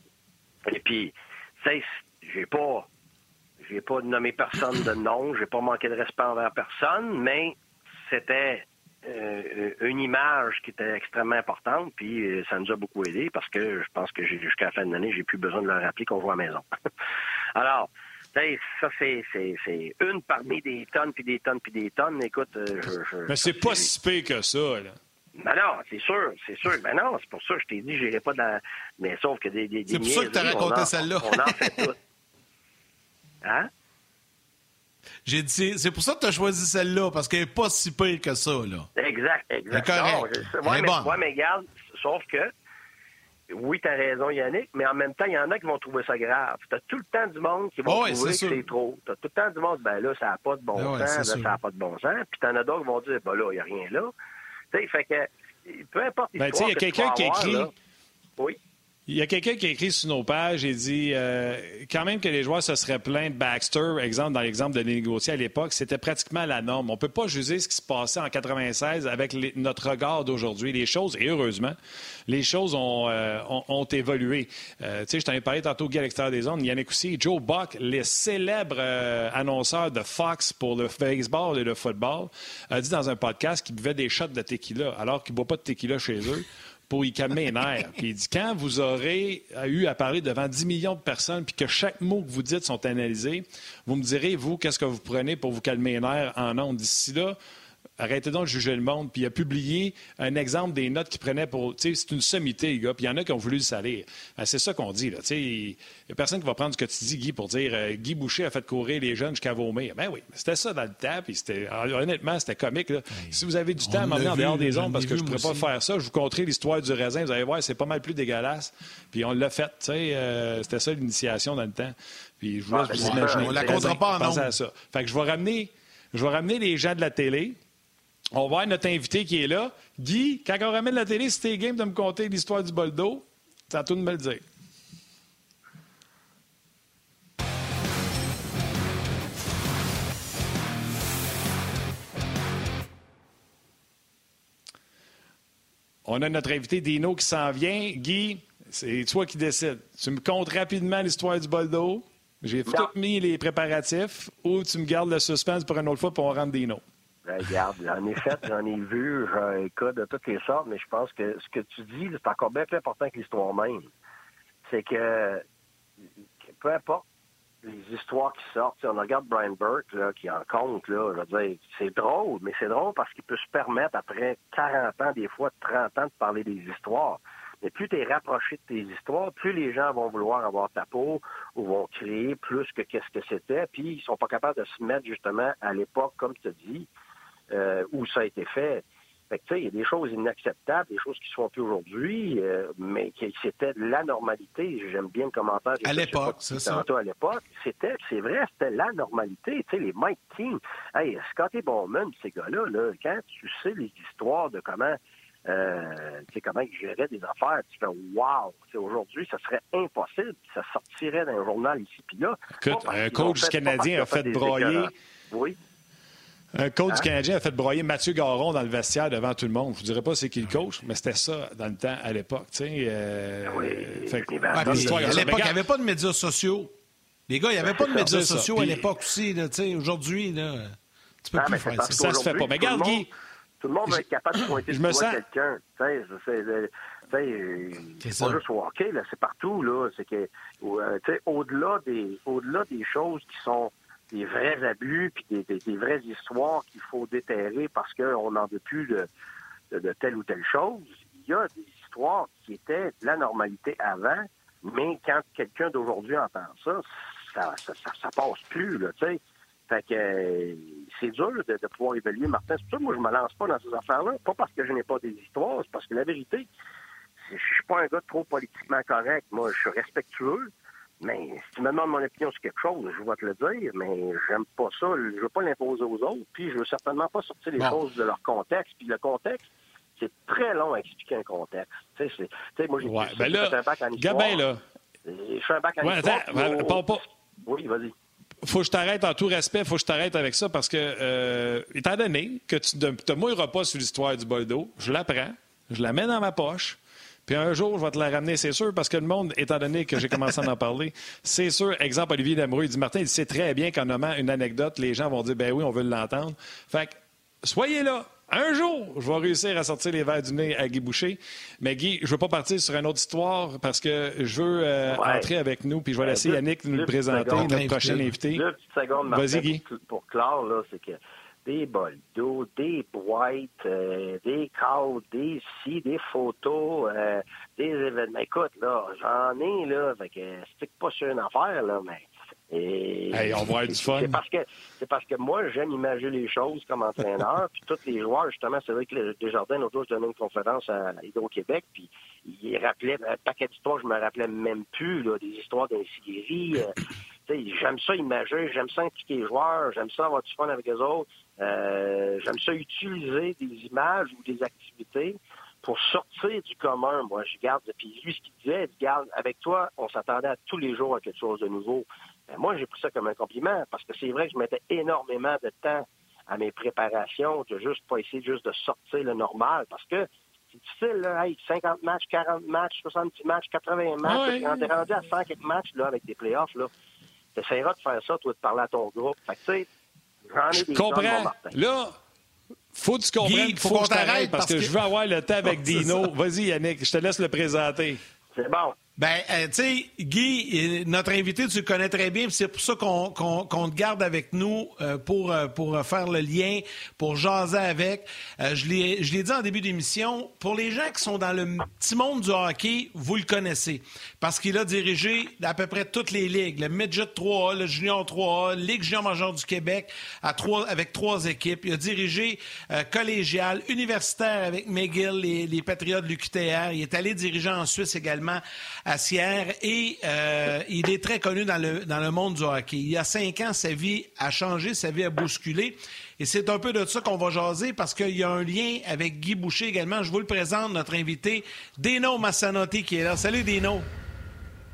Et puis, tu sais, j'ai pas pas nommé personne de nom, j'ai pas manqué de respect envers personne, mais c'était euh, une image qui était extrêmement importante, puis euh, ça nous a beaucoup aidé parce que je pense que jusqu'à la fin de l'année, j'ai plus besoin de leur rappeler qu'on joue à la maison. Alors, ça, c'est, une parmi des tonnes, puis des tonnes, puis des tonnes. Écoute, euh, je, Mais c'est pas si pire que ça, là. Ben non, c'est sûr, c'est sûr. Ben non, c'est pour ça que je t'ai dit, j'irai pas dans. Mais sauf que des. des c'est pour ça que tu as raconté celle-là. On en fait tout. Hein? J'ai dit, c'est pour ça que tu as choisi celle-là, parce qu'elle n'est pas si pire que ça, là. Exact, exact. C'est correct. mais, mais regarde, sauf que oui, tu as raison, Yannick, mais en même temps, il y en a qui vont trouver ça grave. Tu as tout le temps du monde qui vont trouver que c'est trop. Tu as tout le temps du monde, ben là, ça n'a pas de bon sens, là, ça n'a pas de bon sens. Puis tu en as d'autres qui vont dire, ben là, il n'y a rien là. Tu sais, fait que, peu importe ben, il y a quelqu'un qui écrit. oui. Il y a quelqu'un qui a écrit sur nos pages et dit euh, quand même que les joueurs se seraient plaints de Baxter, exemple dans l'exemple de négocier à l'époque, c'était pratiquement la norme. On ne peut pas juger ce qui se passait en 96 avec notre regard d'aujourd'hui. Les choses, et heureusement, les choses ont, euh, ont, évolué. Euh, tu sais, je t'en ai parlé tantôt, Guy, à l'extérieur des zones. Yannick aussi, Joe Buck, les célèbres annonceurs de Fox pour le baseball et le football, a dit dans un podcast qu'il buvait des shots de tequila alors qu'il ne boit pas de tequila chez eux pour y calmer les nerfs. Puis il dit quand vous aurez eu à parler devant 10 millions de personnes, puis que chaque mot que vous dites sont analysés, vous me direz, vous, qu'est-ce que vous prenez pour vous calmer les nerfs en ondes? D'ici là, Arrêtez donc de juger le monde. Puis il a publié un exemple des notes qu'il prenait pour. Tu sais, c'est une sommité, les gars. Puis il y en a qui ont voulu le salir. Ben, c'est ça qu'on dit, là. Tu sais, il n'y a personne qui va prendre ce que tu dis, Guy, pour dire euh, Guy Boucher a fait courir les jeunes jusqu'à vomir. Ben oui, c'était ça dans le temps. Puis c'était, honnêtement, c'était comique. Là. si vous avez du temps à m'emmener en dehors des ondes, parce que je ne pourrais pas faire ça, je vous conterai l'histoire du raisin. Vous allez voir, c'est pas mal plus dégueulasse. Puis on l'a fait. Tu sais, euh, c'était ça l'initiation dans le temps. Puis je vous laisse vous imaginer. On la comptera pas en à ça. Fait que je vais ramener. Je vais ramener les gens de la télé, on va notre invité qui est là. Guy, quand on ramène la télé, si t'es game de me conter l'histoire du bol d'eau, c'est à tout de me le dire. On a notre invité Dino qui s'en vient. Guy, c'est toi qui décides. Tu me comptes rapidement l'histoire du bol d'eau. J'ai tout mis les préparatifs ou tu me gardes le suspense pour une autre fois pour on rentre Dino. Ben, regarde, j'en ai fait, j'en ai vu, un cas de toutes les sortes, mais je pense que ce que tu dis, c'est encore bien plus important que l'histoire même. C'est que, peu importe les histoires qui sortent, on regarde Brian Burke là, qui en compte, là, je veux dire, c'est drôle, mais c'est drôle parce qu'il peut se permettre, après 40 ans, des fois 30 ans, de parler des histoires. Mais plus tu es rapproché de tes histoires, plus les gens vont vouloir avoir ta peau ou vont créer plus que qu'est-ce que c'était, puis ils sont pas capables de se mettre justement à l'époque, comme tu dis, euh, où ça a été fait. Fait que, il y a des choses inacceptables, des choses qui se font plus aujourd'hui, euh, mais qui c'était la normalité. J'aime bien le commentaire. À l'époque, c'est ça. À l'époque, c'était, c'est vrai, c'était la normalité. Tu sais, les Mike King, hey, Scotty Bowman, ces gars-là, là, quand tu sais les histoires de comment, euh, tu sais, comment ils géraient des affaires, tu fais wow. Aujourd'hui, ça serait impossible. Ça sortirait d'un journal ici puis là. Écoute, un coach canadien a fait broyer. Oui. Un coach du hein? Canadien a fait broyer Mathieu Garon dans le vestiaire devant tout le monde. Je ne dirais pas c'est qui le coach, mais c'était ça dans le temps, à l'époque. Euh, oui, à l'époque, il n'y avait pas de médias sociaux. Les gars, il n'y avait pas de médias sociaux à l'époque aussi. Aujourd'hui, tu peux plus faire ça. Ça se fait pas. Mais regarde, Guy. Tout le monde va être capable de pointer je me sens... quelqu'un. C'est pas juste au hockey, c'est partout. Là. C'est que, euh, au-delà des, au-delà des choses qui sont des vrais abus puis des, vraies histoires qu'il faut déterrer parce qu'on n'en veut plus de, telle ou telle chose. Il y a des histoires qui étaient de la normalité avant, mais quand quelqu'un d'aujourd'hui entend ça, ça, passe plus, là, tu sais. Fait que euh, c'est dur de, pouvoir évaluer Martin. C'est pour ça moi, je me lance pas dans ces affaires-là. Pas parce que je n'ai pas des histoires, c'est parce que la vérité, je suis pas un gars trop politiquement correct. Moi, je suis respectueux. Mais si tu me demandes mon opinion sur quelque chose, je vais te le dire, mais j'aime pas ça. Je veux pas l'imposer aux autres, puis je veux certainement pas sortir les choses de leur contexte. Puis le contexte, c'est très long à expliquer un contexte. Tu sais, moi, j'ai ouais, ben là, un bac en histoire. Gabin, là. Je fais un bac en ouais, histoire. Attends, pas... Oui, vas-y. Faut que je t'arrête en tout respect, faut que je t'arrête avec ça parce que, euh, étant donné que tu ne te mouilleras pas sur l'histoire du bol d'eau, je la prends, je la mets dans ma poche, puis un jour, je vais te la ramener, c'est sûr, parce que le monde, étant donné que j'ai commencé à en parler, c'est sûr, exemple, Olivier Lamoureux, il dit Martin, il sait très bien qu'en nommant une anecdote, les gens vont dire ben oui, on veut l'entendre. Fait que, soyez là. Un jour, je vais réussir à sortir les verres du nez à Guy Boucher. Mais Guy, je veux pas partir sur une autre histoire parce que je veux euh, entrer avec nous, puis je vais laisser Yannick nous le présenter, notre prochain invité. Vas-y, Guy. Pour clore, là, c'est que des bols d'eau, des boîtes, euh, des cadres, des si, des photos, euh, des événements. Écoute, là, j'en ai, là, fait que c'est pas sur une affaire, là, mais. Et, hey, on va être du fun. C'est parce que c'est parce que moi j'aime imaginer les choses comme entraîneur, puis tous les joueurs justement, c'est vrai que le Desjardins l'autre jour je donnais une conférence à Hydro-Québec, puis il rappelait un paquet d'histoires, je me rappelais même plus là, des histoires d'insérie. Euh, j'aime ça imaginer, j'aime ça impliquer les joueurs, j'aime ça avoir du fun avec les autres. Euh, j'aime ça utiliser des images ou des activités pour sortir du commun, moi, je garde, puis lui, ce qu'il disait, il garde, avec toi, on s'attendait à tous les jours à quelque chose de nouveau. Ben, moi, j'ai pris ça comme un compliment, parce que c'est vrai que je mettais énormément de temps à mes préparations, de juste pas essayer juste de sortir le normal, parce que c'est difficile, là, 50 matchs, 40 matchs, 70 matchs, 80 matchs, quand t'es rendu à 100 quelques matchs, là, avec des playoffs, là, t'essaieras de faire ça, toi, de parler à ton groupe. Fait que, tu sais, des Je comprends. Là, faut que tu comprennes faut, faut qu'on t'arrête parce, que, je veux avoir le temps avec Dino. Vas-y, Yannick, je te laisse le présenter. C'est bon. Ben, euh, tu sais, Guy, notre invité, tu le connais très bien, c'est pour ça qu'on te garde avec nous euh, pour, euh, pour faire le lien, pour jaser avec. je l'ai dit en début d'émission, pour les gens qui sont dans le petit monde du hockey, vous le connaissez, parce qu'il a dirigé à peu près toutes les ligues, le Midget 3A, le Junior 3A, Ligue Junior Major du Québec, à trois, avec trois équipes. Il a dirigé collégial, universitaire avec McGill, les, les Patriotes de l'UQTR. Il est allé diriger en Suisse également à Sierre et euh, il est très connu dans le, dans le monde du hockey. Il y a cinq ans, sa vie a changé, sa vie a bousculé. Et c'est un peu de ça qu'on va jaser parce qu'il y a un lien avec Guy Boucher également. Je vous le présente, notre invité, Dino Massanotti, qui est là. Salut, Dino.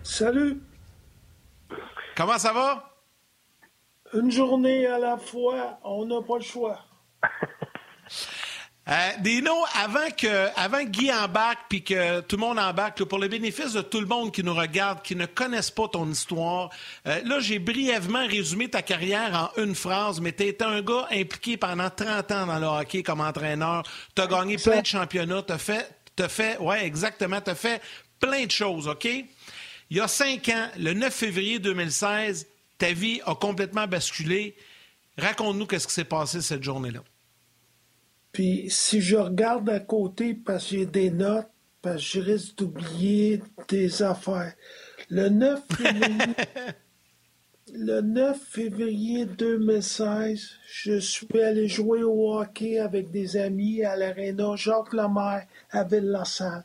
Salut. Comment ça va? Une journée à la fois, on n'a pas le choix. Euh, Dino, avant que, avant Guy embarque puis que tout le monde embarque, pour le bénéfice de tout le monde qui nous regarde, qui ne connaissent pas ton histoire, euh, là, j'ai brièvement résumé ta carrière en une phrase, mais tu été un gars impliqué pendant 30 ans dans le hockey comme entraîneur. Tu as gagné plein de championnats, tu as fait, as fait, ouais, exactement, tu as fait plein de choses, OK? Il y a cinq ans, le 9 février 2016, ta vie a complètement basculé. Raconte-nous qu'est-ce qui s'est passé cette journée-là. Puis si je regarde à côté parce que j'ai des notes, parce que je risque d'oublier des affaires. Le 9 février, le 9 février 2016, je suis allé jouer au hockey avec des amis à l'aréna Jacques Lemaire à Ville-la-Salle.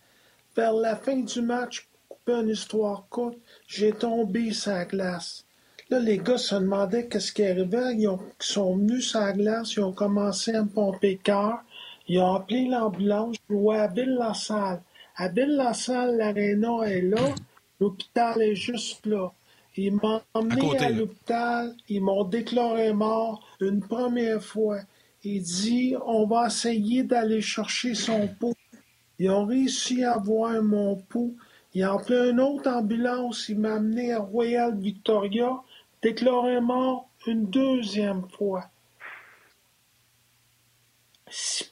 Vers la fin du match, couper une histoire courte, j'ai tombé sur la glace. Là, les gars se demandaient qu'est-ce qui arrivait. Ils, ont, sont venus sur la glace, ils ont commencé à me pomper le cœur. Ils ont appelé l'ambulance, je jouais à Ville-la-Salle. À Ville-la-Salle, l'aréna est là, l'hôpital est juste là. Ils m'ont emmené à, l'hôpital, ils m'ont déclaré mort une première fois. Ils dit on va essayer d'aller chercher son pouls. Ils ont réussi à voir mon pouls. Ils ont appelé une autre ambulance, ils m'ont amené à Royal Victoria déclaré mort une deuxième fois.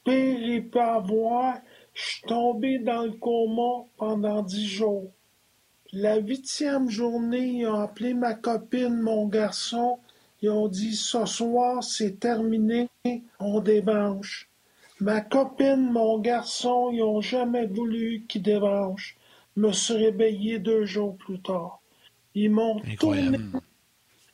Il peut avoir, je suis tombé dans le coma pendant dix jours. La huitième journée, ils ont appelé ma copine, mon garçon. Ils ont dit ce soir, c'est terminé, on débranche. Ma copine, mon garçon, ils n'ont jamais voulu qu'ils débranchent. Me suis réveillé deux jours plus tard. Ils m'ont tourné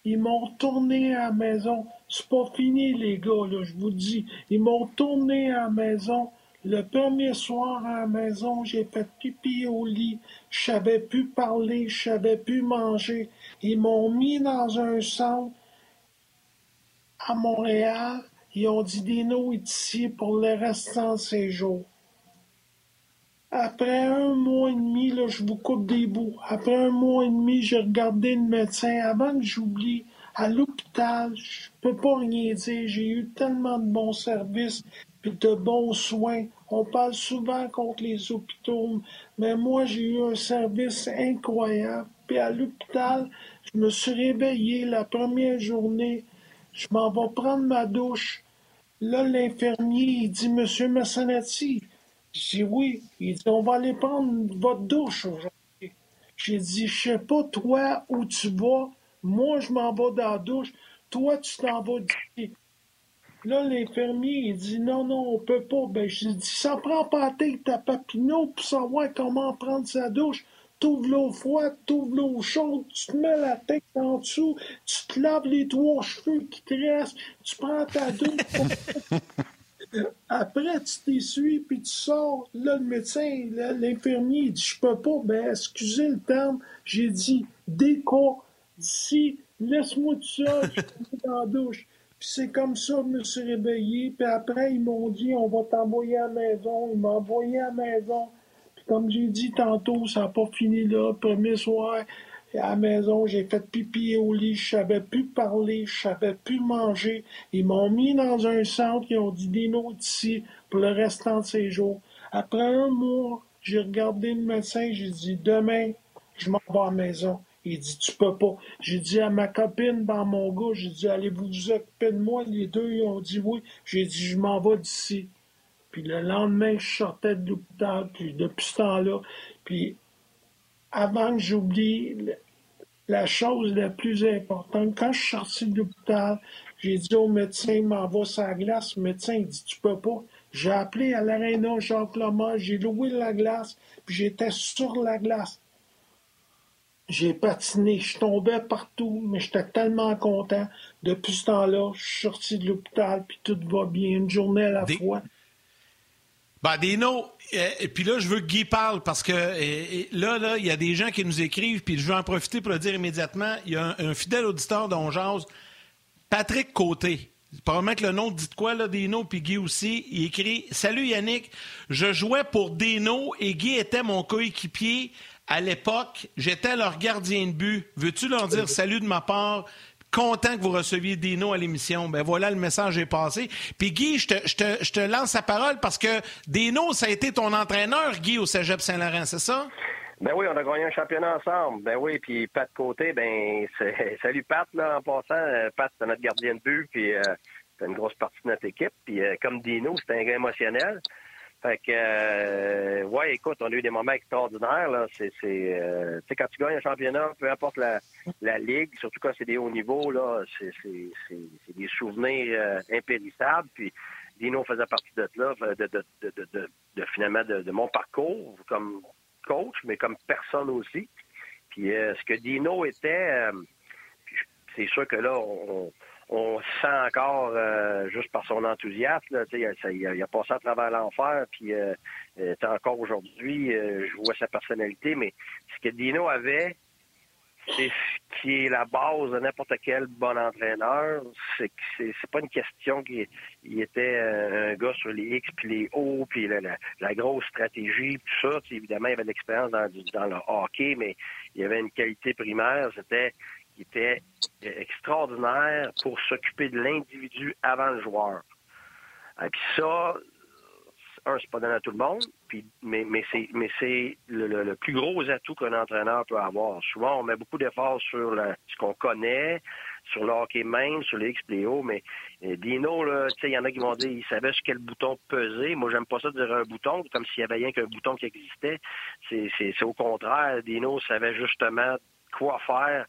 ils m'ont tourné à la maison. C'est pas fini, les gars, là, je vous dis. Ils m'ont tourné à la maison. Le premier soir à la maison, j'ai fait pipi au lit. Je savais plus parler, je savais plus manger. Ils m'ont mis dans un centre à Montréal. Ils ont dit Dino est ici pour le restant de ses jours. Après un mois et demi, là, je vous coupe des bouts. Après un mois et demi, j'ai regardé le médecin. Avant que j'oublie, à l'hôpital, je peux pas rien dire. J'ai eu tellement de bons services et de bons soins. On parle souvent contre les hôpitaux, mais moi, j'ai eu un service incroyable. Puis à l'hôpital, je me suis réveillé la première journée. Je m'en vais prendre ma douche. Là, l'infirmier, dit, Monsieur Massanati, j'ai dit oui. Il dit, on va aller prendre votre douche aujourd'hui. J'ai dit, je sais pas, toi, où tu vas. Moi, je m'en vais dans la douche. Toi, tu t'en vas d'ici. Là, l'infirmier, il dit, non, non, on peut pas. Ben, j'ai dit, ça prend pas la tête ta papineau pour savoir comment prendre sa douche. T'ouvres l'eau froide, t'ouvres l'eau chaude, tu te mets la tête en dessous, tu te laves les trois cheveux qui te restent, tu prends ta douche. Après, tu t'essuies, puis tu sors. Là, le médecin, l'infirmier, il dit Je peux pas. Ben, excusez le terme. J'ai dit Déco, d'ici, laisse-moi tout seul, je suis dans la douche. Puis c'est comme ça, je me suis réveillé. Puis après, ils m'ont dit, on va t'envoyer à la maison. Ils m'ont envoyé à la maison. Puis comme j'ai dit tantôt, ça n'a pas fini là. Premier soir, à la maison, j'ai fait pipi au lit. Je savais plus parler. Je savais plus manger. Ils m'ont mis dans un centre. Ils ont dit, Dino, ici pour le restant de ces jours. Après un mois, j'ai regardé le médecin. J'ai dit, demain, je m'en vais à la maison. Il dit, tu peux pas. J'ai dit à ma copine, dans mon gars, j'ai dit, allez-vous vous occuper de moi? Les deux, ont dit oui. J'ai dit, je m'en vais d'ici. Puis le lendemain, je sortais de l'hôpital, puis depuis ce temps-là, puis avant que j'oublie la chose la plus importante, quand je suis sorti de l'hôpital, j'ai dit au médecin, il m'en va sur la glace. Le médecin, il dit, tu peux pas. J'ai appelé à l'aréna Jacques Lamar, j'ai loué la glace, puis j'étais sur la glace. J'ai patiné, je tombais partout, mais j'étais tellement content. Depuis ce temps-là, je suis sorti de l'hôpital, puis tout va bien, une journée à la fois. Ben, Dino, et puis là, je veux que Guy parle parce que là, là, il y a des gens qui nous écrivent, puis je veux en profiter pour le dire immédiatement. Il y a un, fidèle auditeur d'Onjaz, Patrick Côté. Probablement que le nom dit quoi, là, Dino, puis Guy aussi. Il écrit Salut Yannick, je jouais pour Dino et Guy était mon coéquipier à l'époque, j'étais leur gardien de but. Veux-tu leur dire salut de ma part? Content que vous receviez Dino à l'émission. Ben voilà, le message est passé. Puis Guy, je te, lance la parole parce que Dino, ça a été ton entraîneur, Guy, au Cégep Saint-Laurent, c'est ça? Ben oui, on a gagné un championnat ensemble. Ben oui, puis Pat Côté, ben salut Pat, là, en passant. Euh, Pat, c'est notre gardien de but, puis euh, c'est une grosse partie de notre équipe. Puis euh, comme Dino, c'était un gars émotionnel. Fait que, euh, ouais, écoute, on a eu des moments extraordinaires. Là. C'est, c'est, euh, quand tu gagnes un championnat, peu importe la, la ligue, surtout quand c'est des hauts niveaux, là, c'est, c'est, des souvenirs euh, impérissables. Puis Dino faisait partie de là, de, de, de, de, finalement de, mon parcours comme coach, mais comme personne aussi. Puis euh, ce que Dino était, c'est sûr que là, on on sent encore euh, juste par son enthousiasme. Il, a, passé à travers l'enfer, puis euh, euh encore aujourd'hui, je vois sa personnalité, mais ce que Dino avait, c'est ce qui est la base de n'importe quel bon entraîneur. C'est que c'est pas une question qu'il il était un gars sur les X puis les O puis la, la, grosse stratégie tout ça. évidemment, il avait de l'expérience dans, dans le hockey, mais il avait une qualité primaire. C'était qui était extraordinaire pour s'occuper de l'individu avant le joueur. Et puis ça, un, c'est pas donné à tout le monde, puis, mais, c'est, mais c'est le, plus gros atout qu'un entraîneur peut avoir. Souvent, on met beaucoup d'efforts sur ce qu'on connaît, sur le même, sur les X mais euh, Dino, il y en a qui vont dire, il savait sur quel bouton peser. Moi, j'aime pas ça dire un bouton, comme s'il y avait rien qu'un bouton qui existait. C'est au contraire. Dino savait justement quoi faire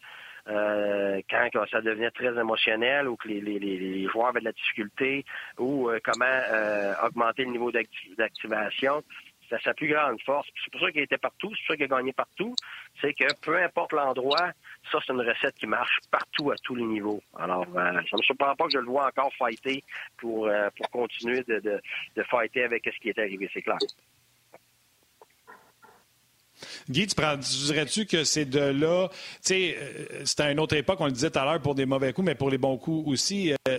euh, quand ça devenait très émotionnel ou que les, les, les joueurs avaient de la difficulté ou euh, comment euh, augmenter le niveau d'activation. C'est sa plus grande force. C'est pour ça qu'il était partout, c'est pour ça qu'il a gagné partout. C'est que peu importe l'endroit, ça, c'est une recette qui marche partout à tous les niveaux. Alors, ça ne me surprend pas que je le vois encore fighter pour, pour continuer de, de, de fighter avec ce qui est arrivé, c'est clair. Guy, tu, dirais-tu que c'est de là, tu sais, euh, c'était à une autre époque, on le disait tout à l'heure pour des mauvais coups, mais pour les bons coups aussi, euh,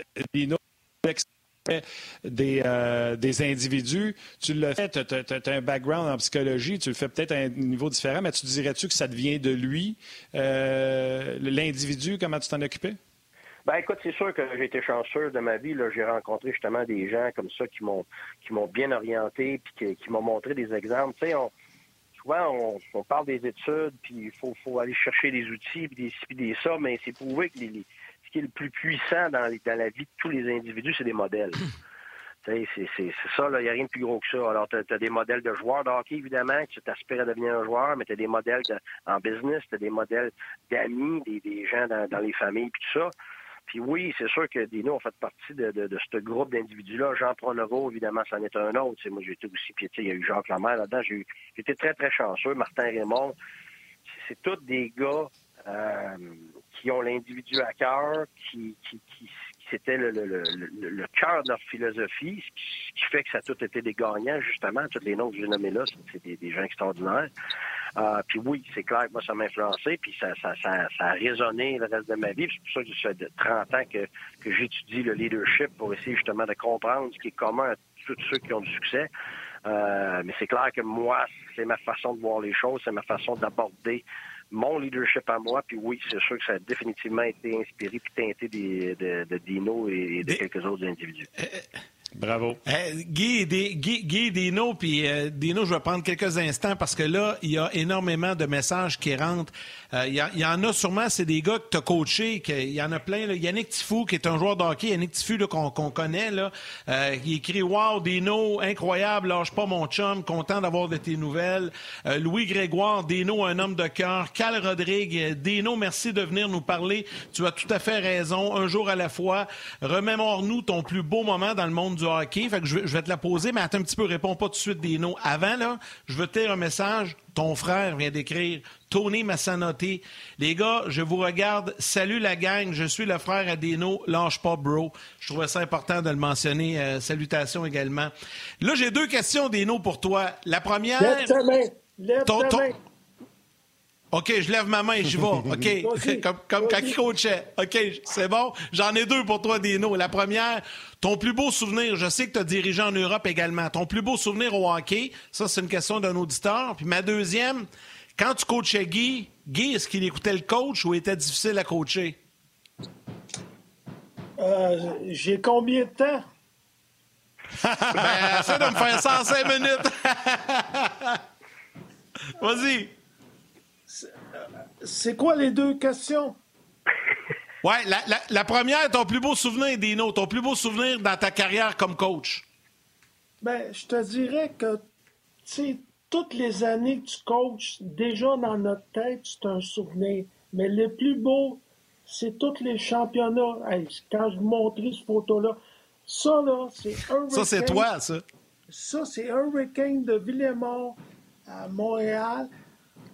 des, euh, des individus. Tu le fais, tu as, un background en psychologie, tu le fais peut-être à un niveau différent, mais tu dirais-tu que ça devient de lui, l'individu, comment tu t'en occupais? Ben écoute, c'est sûr que j'ai été chanceux de ma vie. J'ai rencontré justement des gens comme ça qui m'ont qui m'ont bien orienté puis qui, m'ont montré des exemples. Tu sais, on, souvent, on, parle des études, puis il faut, faut, aller chercher des outils, puis des ci, des ça, mais c'est prouvé que les, ce qui est le plus puissant dans, dans la vie de tous les individus, c'est des modèles. c'est ça, il n'y a rien de plus gros que ça. Alors, tu as, des modèles de joueurs de hockey, évidemment, que tu t'aspires à devenir un joueur, mais tu as des modèles en business, tu as des modèles d'amis, des, des gens dans, dans les familles, puis tout ça. Puis oui, c'est sûr que Dino a fait partie de, de, ce groupe d'individus-là. Jean Pronovo, évidemment, c'en est un autre. moi, j'ai été aussi, puis il y a eu Jacques Lemaire là-dedans. J'ai été très, très chanceux. Martin Raymond, c'est tous des gars euh, qui ont l'individu à cœur, qui, qui, qui, c'était le, le, le, le cœur de leur philosophie, ce qui fait que ça a tout été des gagnants, justement. Tous les noms que j'ai nommés là, c'est des, des gens extraordinaires. Euh, puis oui, c'est clair que moi, ça m'a influencé, puis ça, ça, ça, ça, a résonné le reste de ma vie. C'est pour ça que ça fait 30 ans que, que j'étudie le leadership pour essayer justement de comprendre ce qui est commun à tous ceux qui ont du succès. Euh, mais c'est clair que moi, c'est ma façon de voir les choses, c'est ma façon d'aborder mon leadership à moi. Puis oui, c'est sûr que ça a définitivement été inspiré puis teinté de, de, Dino et de quelques autres individus. Euh, Bravo. Guy, Guy, Dino, puis euh, Dino, je vais prendre quelques instants parce que là, il y a énormément de messages qui rentrent. Euh, il, y en a sûrement, c'est des gars que tu as coachés, il y en a plein. Yannick Tifou, qui est un joueur de hockey, Yannick Tifou qu'on connaît, là, euh, il écrit Wow, Dino, incroyable, lâche pas mon chum, content d'avoir de tes nouvelles. Louis Grégoire, Dino, un homme de cœur. Cal Rodrigue, Dino, merci de venir nous parler. Tu as tout à fait raison, un jour à la fois. Remémore-nous ton plus beau moment dans le monde du hockey. Fait que je, vais te la poser, mais attends un petit peu, réponds pas tout de suite des noms. Avant, là, je veux te dire un message. Ton frère vient d'écrire. Tony Massanoté. Les gars, je vous regarde. Salut la gang. Je suis le frère à Dino. Lâche pas, bro. Je trouvais ça important de le mentionner. Euh, salutations également. Là, j'ai deux questions, Dino, pour toi. La première. Lève ta main. Lève ta main. OK, je lève ma main et j'y vais. OK, comme, comme quand il coachait. OK, c'est bon. J'en ai deux pour toi, Dino. La première, ton plus beau souvenir, je sais que tu as dirigé en Europe également. Ton plus beau souvenir au hockey, ça, c'est une question d'un auditeur. Puis ma deuxième, quand tu coachais Guy, Guy, est-ce qu'il écoutait le coach ou était difficile à coacher? Euh, j'ai combien de temps? ben, essaie de me faire ça en cinq minutes. Vas-y. C'est quoi les deux questions? Ouais, la, première, ton plus beau souvenir, Dino, ton plus beau souvenir dans ta carrière comme coach? Ben, je te dirais que, tu sais, toutes les années que tu coaches, déjà dans notre tête, c'est un souvenir. Mais le plus beau, c'est tous les championnats. quand je vous montrais cette photo-là, ça, là, c'est un Ça, c'est toi, ça. Ça, c'est Hurricane de Villemont à Montréal.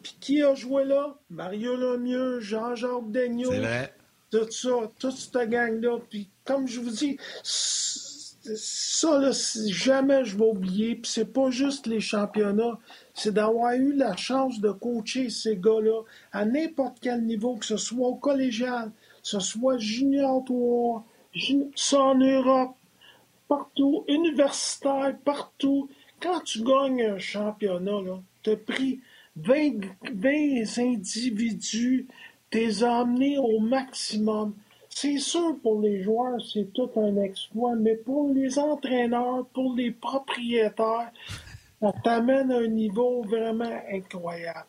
Puis qui a joué là? Mario Lemieux, Jean-Jacques Daigneault. C'est vrai. Tout ça, toute cette gang-là. Puis comme je vous dis, ça, là, jamais je vais oublier. Puis c'est pas juste les championnats, c'est d'avoir eu la chance de coacher ces gars-là à n'importe quel niveau, que ce soit au collégial, que ce soit junior 3, ça en Europe, partout, universitaire, partout. Quand tu gagnes un championnat, tu as pris 20, 20 individus, t'es amené au maximum. C'est sûr, pour les joueurs, c'est tout un exploit, mais pour les entraîneurs, pour les propriétaires, ça t'amène à un niveau vraiment incroyable.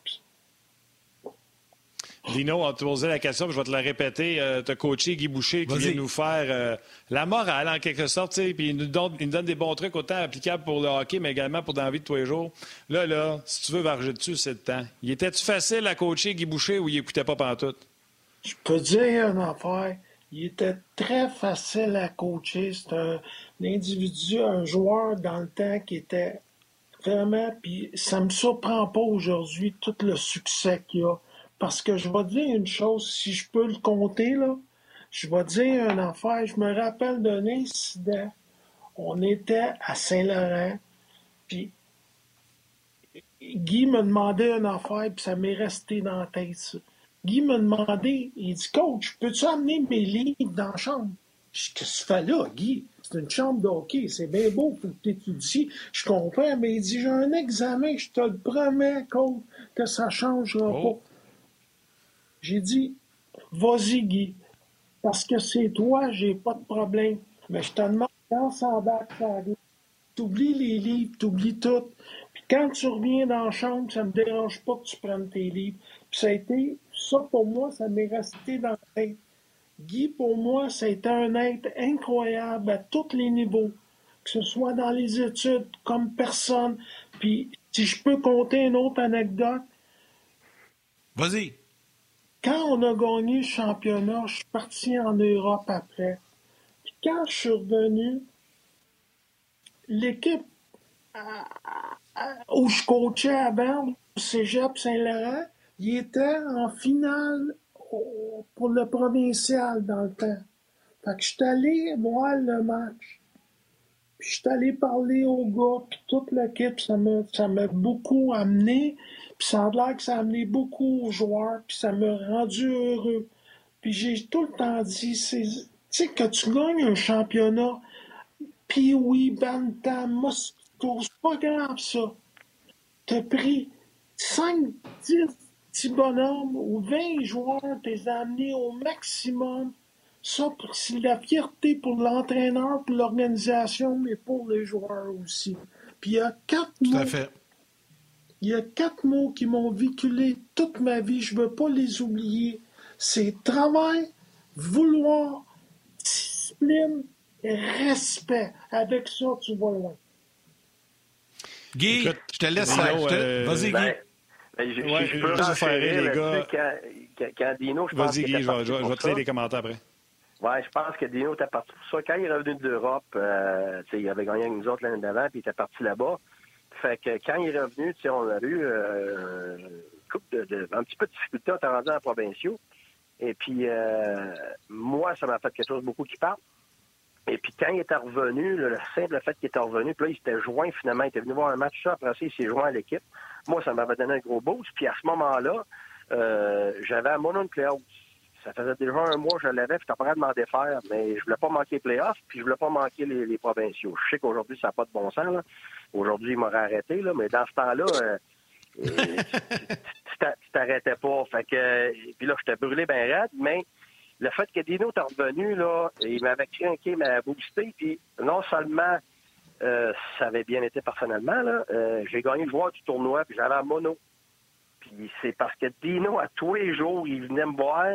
Dino, on te posait la question, je vais te la répéter. Euh, tu as coaché Guy Boucher qui vient nous faire euh, la morale, en quelque sorte, puis il nous, donne, il nous donne des bons trucs autant applicables pour le hockey, mais également pour dans la vie de tous les jours. Là, là, si tu veux varger dessus, c'est le temps. Il était-tu facile à coacher Guy Boucher ou il écoutait pas pantoute? Je peux dire une affaire. Il était très facile à coacher. C'est un, un individu, un joueur dans le temps qui était vraiment, puis ça me surprend pas aujourd'hui tout le succès qu'il a parce que je vais dire une chose, si je peux le compter, là, je vais dire une affaire. Je me rappelle d'un incident. On était à Saint-Laurent, puis Guy me demandait une affaire, puis ça m'est resté dans la tête. Guy me demandait, il dit Coach, peux-tu amener mes livres dans la chambre? Qu'est-ce que tu fais là, Guy? C'est une chambre de hockey, c'est bien beau, faut que tu étudies. Je comprends, mais il dit J'ai un examen, je te le promets, coach, que ça ne changera oh. pas. J'ai dit, vas-y, Guy, parce que c'est toi, j'ai pas de problème. Mais je te demande, quand ça Tu t'oublies les livres, t'oublies tout. Puis quand tu reviens dans la chambre, ça me dérange pas que tu prennes tes livres. Puis ça a été, ça pour moi, ça m'est resté dans la tête. Guy, pour moi, ça a été un être incroyable à tous les niveaux, que ce soit dans les études, comme personne. Puis, si je peux compter une autre anecdote. Vas-y. Quand on a gagné le championnat, je suis parti en Europe après. Puis quand je suis revenu, l'équipe où je coachais à Berne, au Cégep Saint-Laurent, il était en finale pour le provincial dans le temps. Fait que je suis allé voir le match. Puis je suis allé parler aux gars, puis toute l'équipe, ça m'a, ça m'a beaucoup amené. Puis ça a l'air que ça a amené beaucoup aux joueurs, puis ça m'a rendu heureux. Puis j'ai tout le temps dit, tu sais, que tu gagnes un championnat, puis oui, Bantam, Moscou, c'est pas grave ça. T'as pris 5, 10 petits bonhommes ou 20 joueurs, t'es amené au maximum. Ça, c'est la fierté pour l'entraîneur, pour l'organisation, mais pour les joueurs aussi. Puis il y a quatre Tout mots. à fait. Il y a quatre mots qui m'ont véhiculé toute ma vie. Je ne veux pas les oublier. C'est travail, vouloir, discipline et respect. Avec ça, tu vas loin. Guy, Écoute, je te laisse. Je te- euh, Vas-y, Guy. Ben, ben, je, Ouais, je peux juste faire les gars. Quand, quand, quand Dino, je pense Vas-y, Guy, je vais, je vais- te lire les commentaires après. Ouais, je pense que Dino était parti pour ça. Quand il est revenu d'Europe, euh, il avait gagné avec nous autres l'année d'avant, puis il était parti là-bas. Fait que quand il est revenu, on a eu euh, un petit peu de difficulté, était rendu en provinciaux. Et puis, euh, moi, ça m'a fait quelque chose beaucoup qui parle. Et puis, quand il était revenu, le simple fait qu'il était revenu, puis là, il s'était joint finalement, il était venu voir un match, ça, après ça, il s'est joint à l'équipe. Moi, ça m'avait donné un gros boost. Puis à ce moment-là, euh, j'avais un mononucléose. Ça faisait déjà un mois que je l'avais, puis j'étais pas prêt de m'en défaire, mais je voulais pas manquer les playoffs, puis je voulais pas manquer les, les provinciaux. Je sais qu'aujourd'hui, ça n'a pas de bon sens. là. Aujourd'hui, il m'aurait arrêté, là, mais dans ce temps-là, euh, tu t'a- tu t'arrêtais pas. Fait que, euh, puis là, j'étais brûlé bien raide, mais le fait que Dino est revenu, là, il m'avait craqué, il m'avait boosté, puis non seulement euh, ça avait bien été personnellement, là, euh, j'ai gagné le joueur du tournoi, puis j'avais un mono. Puis c'est parce que Dino, à tous les jours, il venait me voir,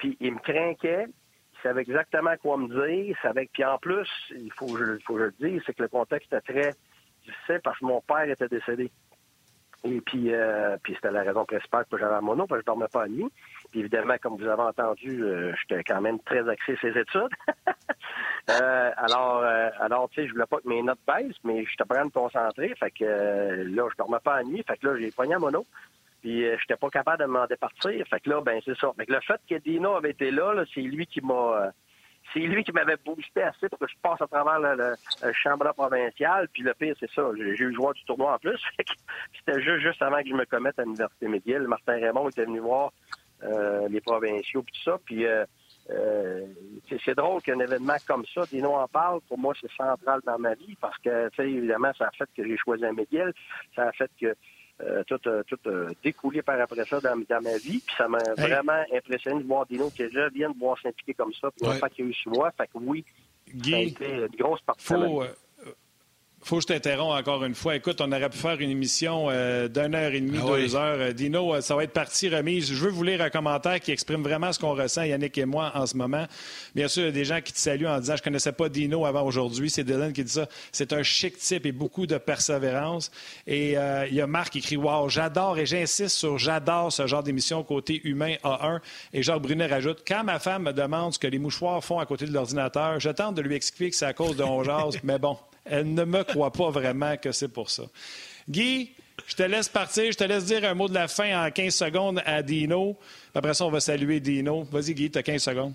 puis il me craquait, il savait exactement quoi me dire, savait puis en plus, il faut, que je- le dise, c'est que le contexte était très difficile parce que mon père était décédé. Et puis, euh, puis c'était la raison principale que j'avais un mono, parce que je dormais pas à nuit. Puis évidemment, comme vous avez entendu, euh, j'étais quand même très axé sur ses études. Euh, alors, euh, alors tu sais, je voulais pas que mes notes baissent, mais j'étais prêt à me concentrer. Fait que là, je dormais pas à nuit. Fait que là, j'ai pogné un mono. Puis euh, j'étais pas capable de m'en départir. Fait que là, ben c'est ça. Que le fait que Dino avait été là, là, c'est lui qui m'a euh, c'est lui qui m'avait boosté assez pour que je passe à travers le, le- le championnat provincial. Puis le pire, c'est ça. J'ai eu le joueur du tournoi en plus. C'était juste, juste avant que je me commette à l'Université McGill. Martin Raymond était venu voir euh, les provinciaux puis tout ça. Puis euh, euh, c'est- c'est drôle qu'un événement comme ça, Dino en parle, pour moi, c'est central dans ma vie parce que, tu sais, évidemment, ça a fait que j'ai choisi un McGill. Ça a fait que euh, tout, a- tout a découlé par après ça dans, dans ma vie. Puis ça m'a vraiment impressionné de voir Dino qui déjà vient de voir s'impliquer comme ça. Puis Ouais. pas qu'il y a eu sur moi. Fait que oui, ça a Guy, été une grosse partie faut, euh, faut que je t'interromps encore une fois. Écoute, on aurait pu faire une émission euh, d'une heure et demie, Ah deux oui. heures. Euh, Dino, euh, ça va être partie remise. Je veux vous lire un commentaire qui exprime vraiment ce qu'on ressent, Yannick et moi, en ce moment. Bien sûr, il y a des gens qui te saluent en disant « Je connaissais pas Dino avant aujourd'hui. » C'est Dylan qui dit ça. C'est un chic type et beaucoup de persévérance. Et euh, il y a Marc qui écrit « Wow, j'adore et j'insiste sur j'adore ce genre d'émission côté humain A1. » Et Jacques Brunet rajoute « Quand ma femme me demande ce que les mouchoirs font à côté de l'ordinateur, je tente de lui expliquer que c'est à cause de On jase, mais bon, elle ne me croit pas vraiment que c'est pour ça. Guy, je te laisse partir. Je te laisse dire un mot de la fin en 15 secondes à Dino. Après ça, on va saluer Dino. Vas-y, Guy, tu as 15 secondes.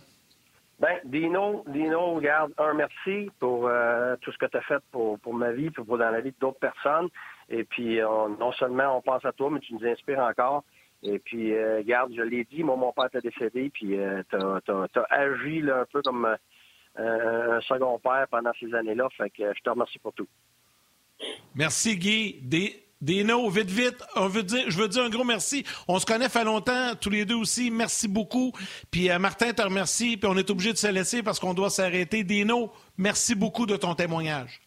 Ben, Dino, Dino, regarde, un merci pour euh, tout ce que tu as fait pour, pour ma vie, puis pour dans la vie d'autres personnes. Et puis, on- non seulement on pense à toi, mais tu nous inspires encore. Et puis, euh, regarde, je l'ai dit, moi, mon père t'a décédé, puis euh, tu as, agi là, un peu comme euh, un second père pendant ces années-là. Fait que euh, je te remercie pour tout. Merci, Guy. Des, Dino, vite, vite, on veut dire, je veux dire un gros merci. On se connaît fait longtemps, tous les deux aussi. Merci beaucoup. Puis euh, Martin te remercie. Puis on est obligé de se laisser parce qu'on doit s'arrêter. Dino, merci beaucoup de ton témoignage.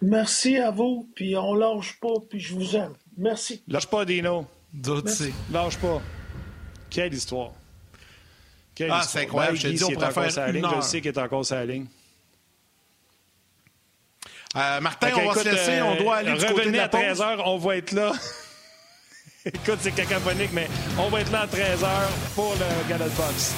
Merci à vous, puis on lâche pas, puis je vous aime. Merci. Lâche pas, Dino. D'autres. Lâche pas. Quelle histoire. Quelle Ah, c'est incroyable. Ben, Je te dis, on pourrait faire ligne. Je sais qu'il est encore la ligne. Euh, Martin, on va écoute, se laisser. euh, on doit aller du côté de la à pause. 13h, on va être là. écoute, c'est cacophonique, mais on va être là à 13h pour le Gala de Box.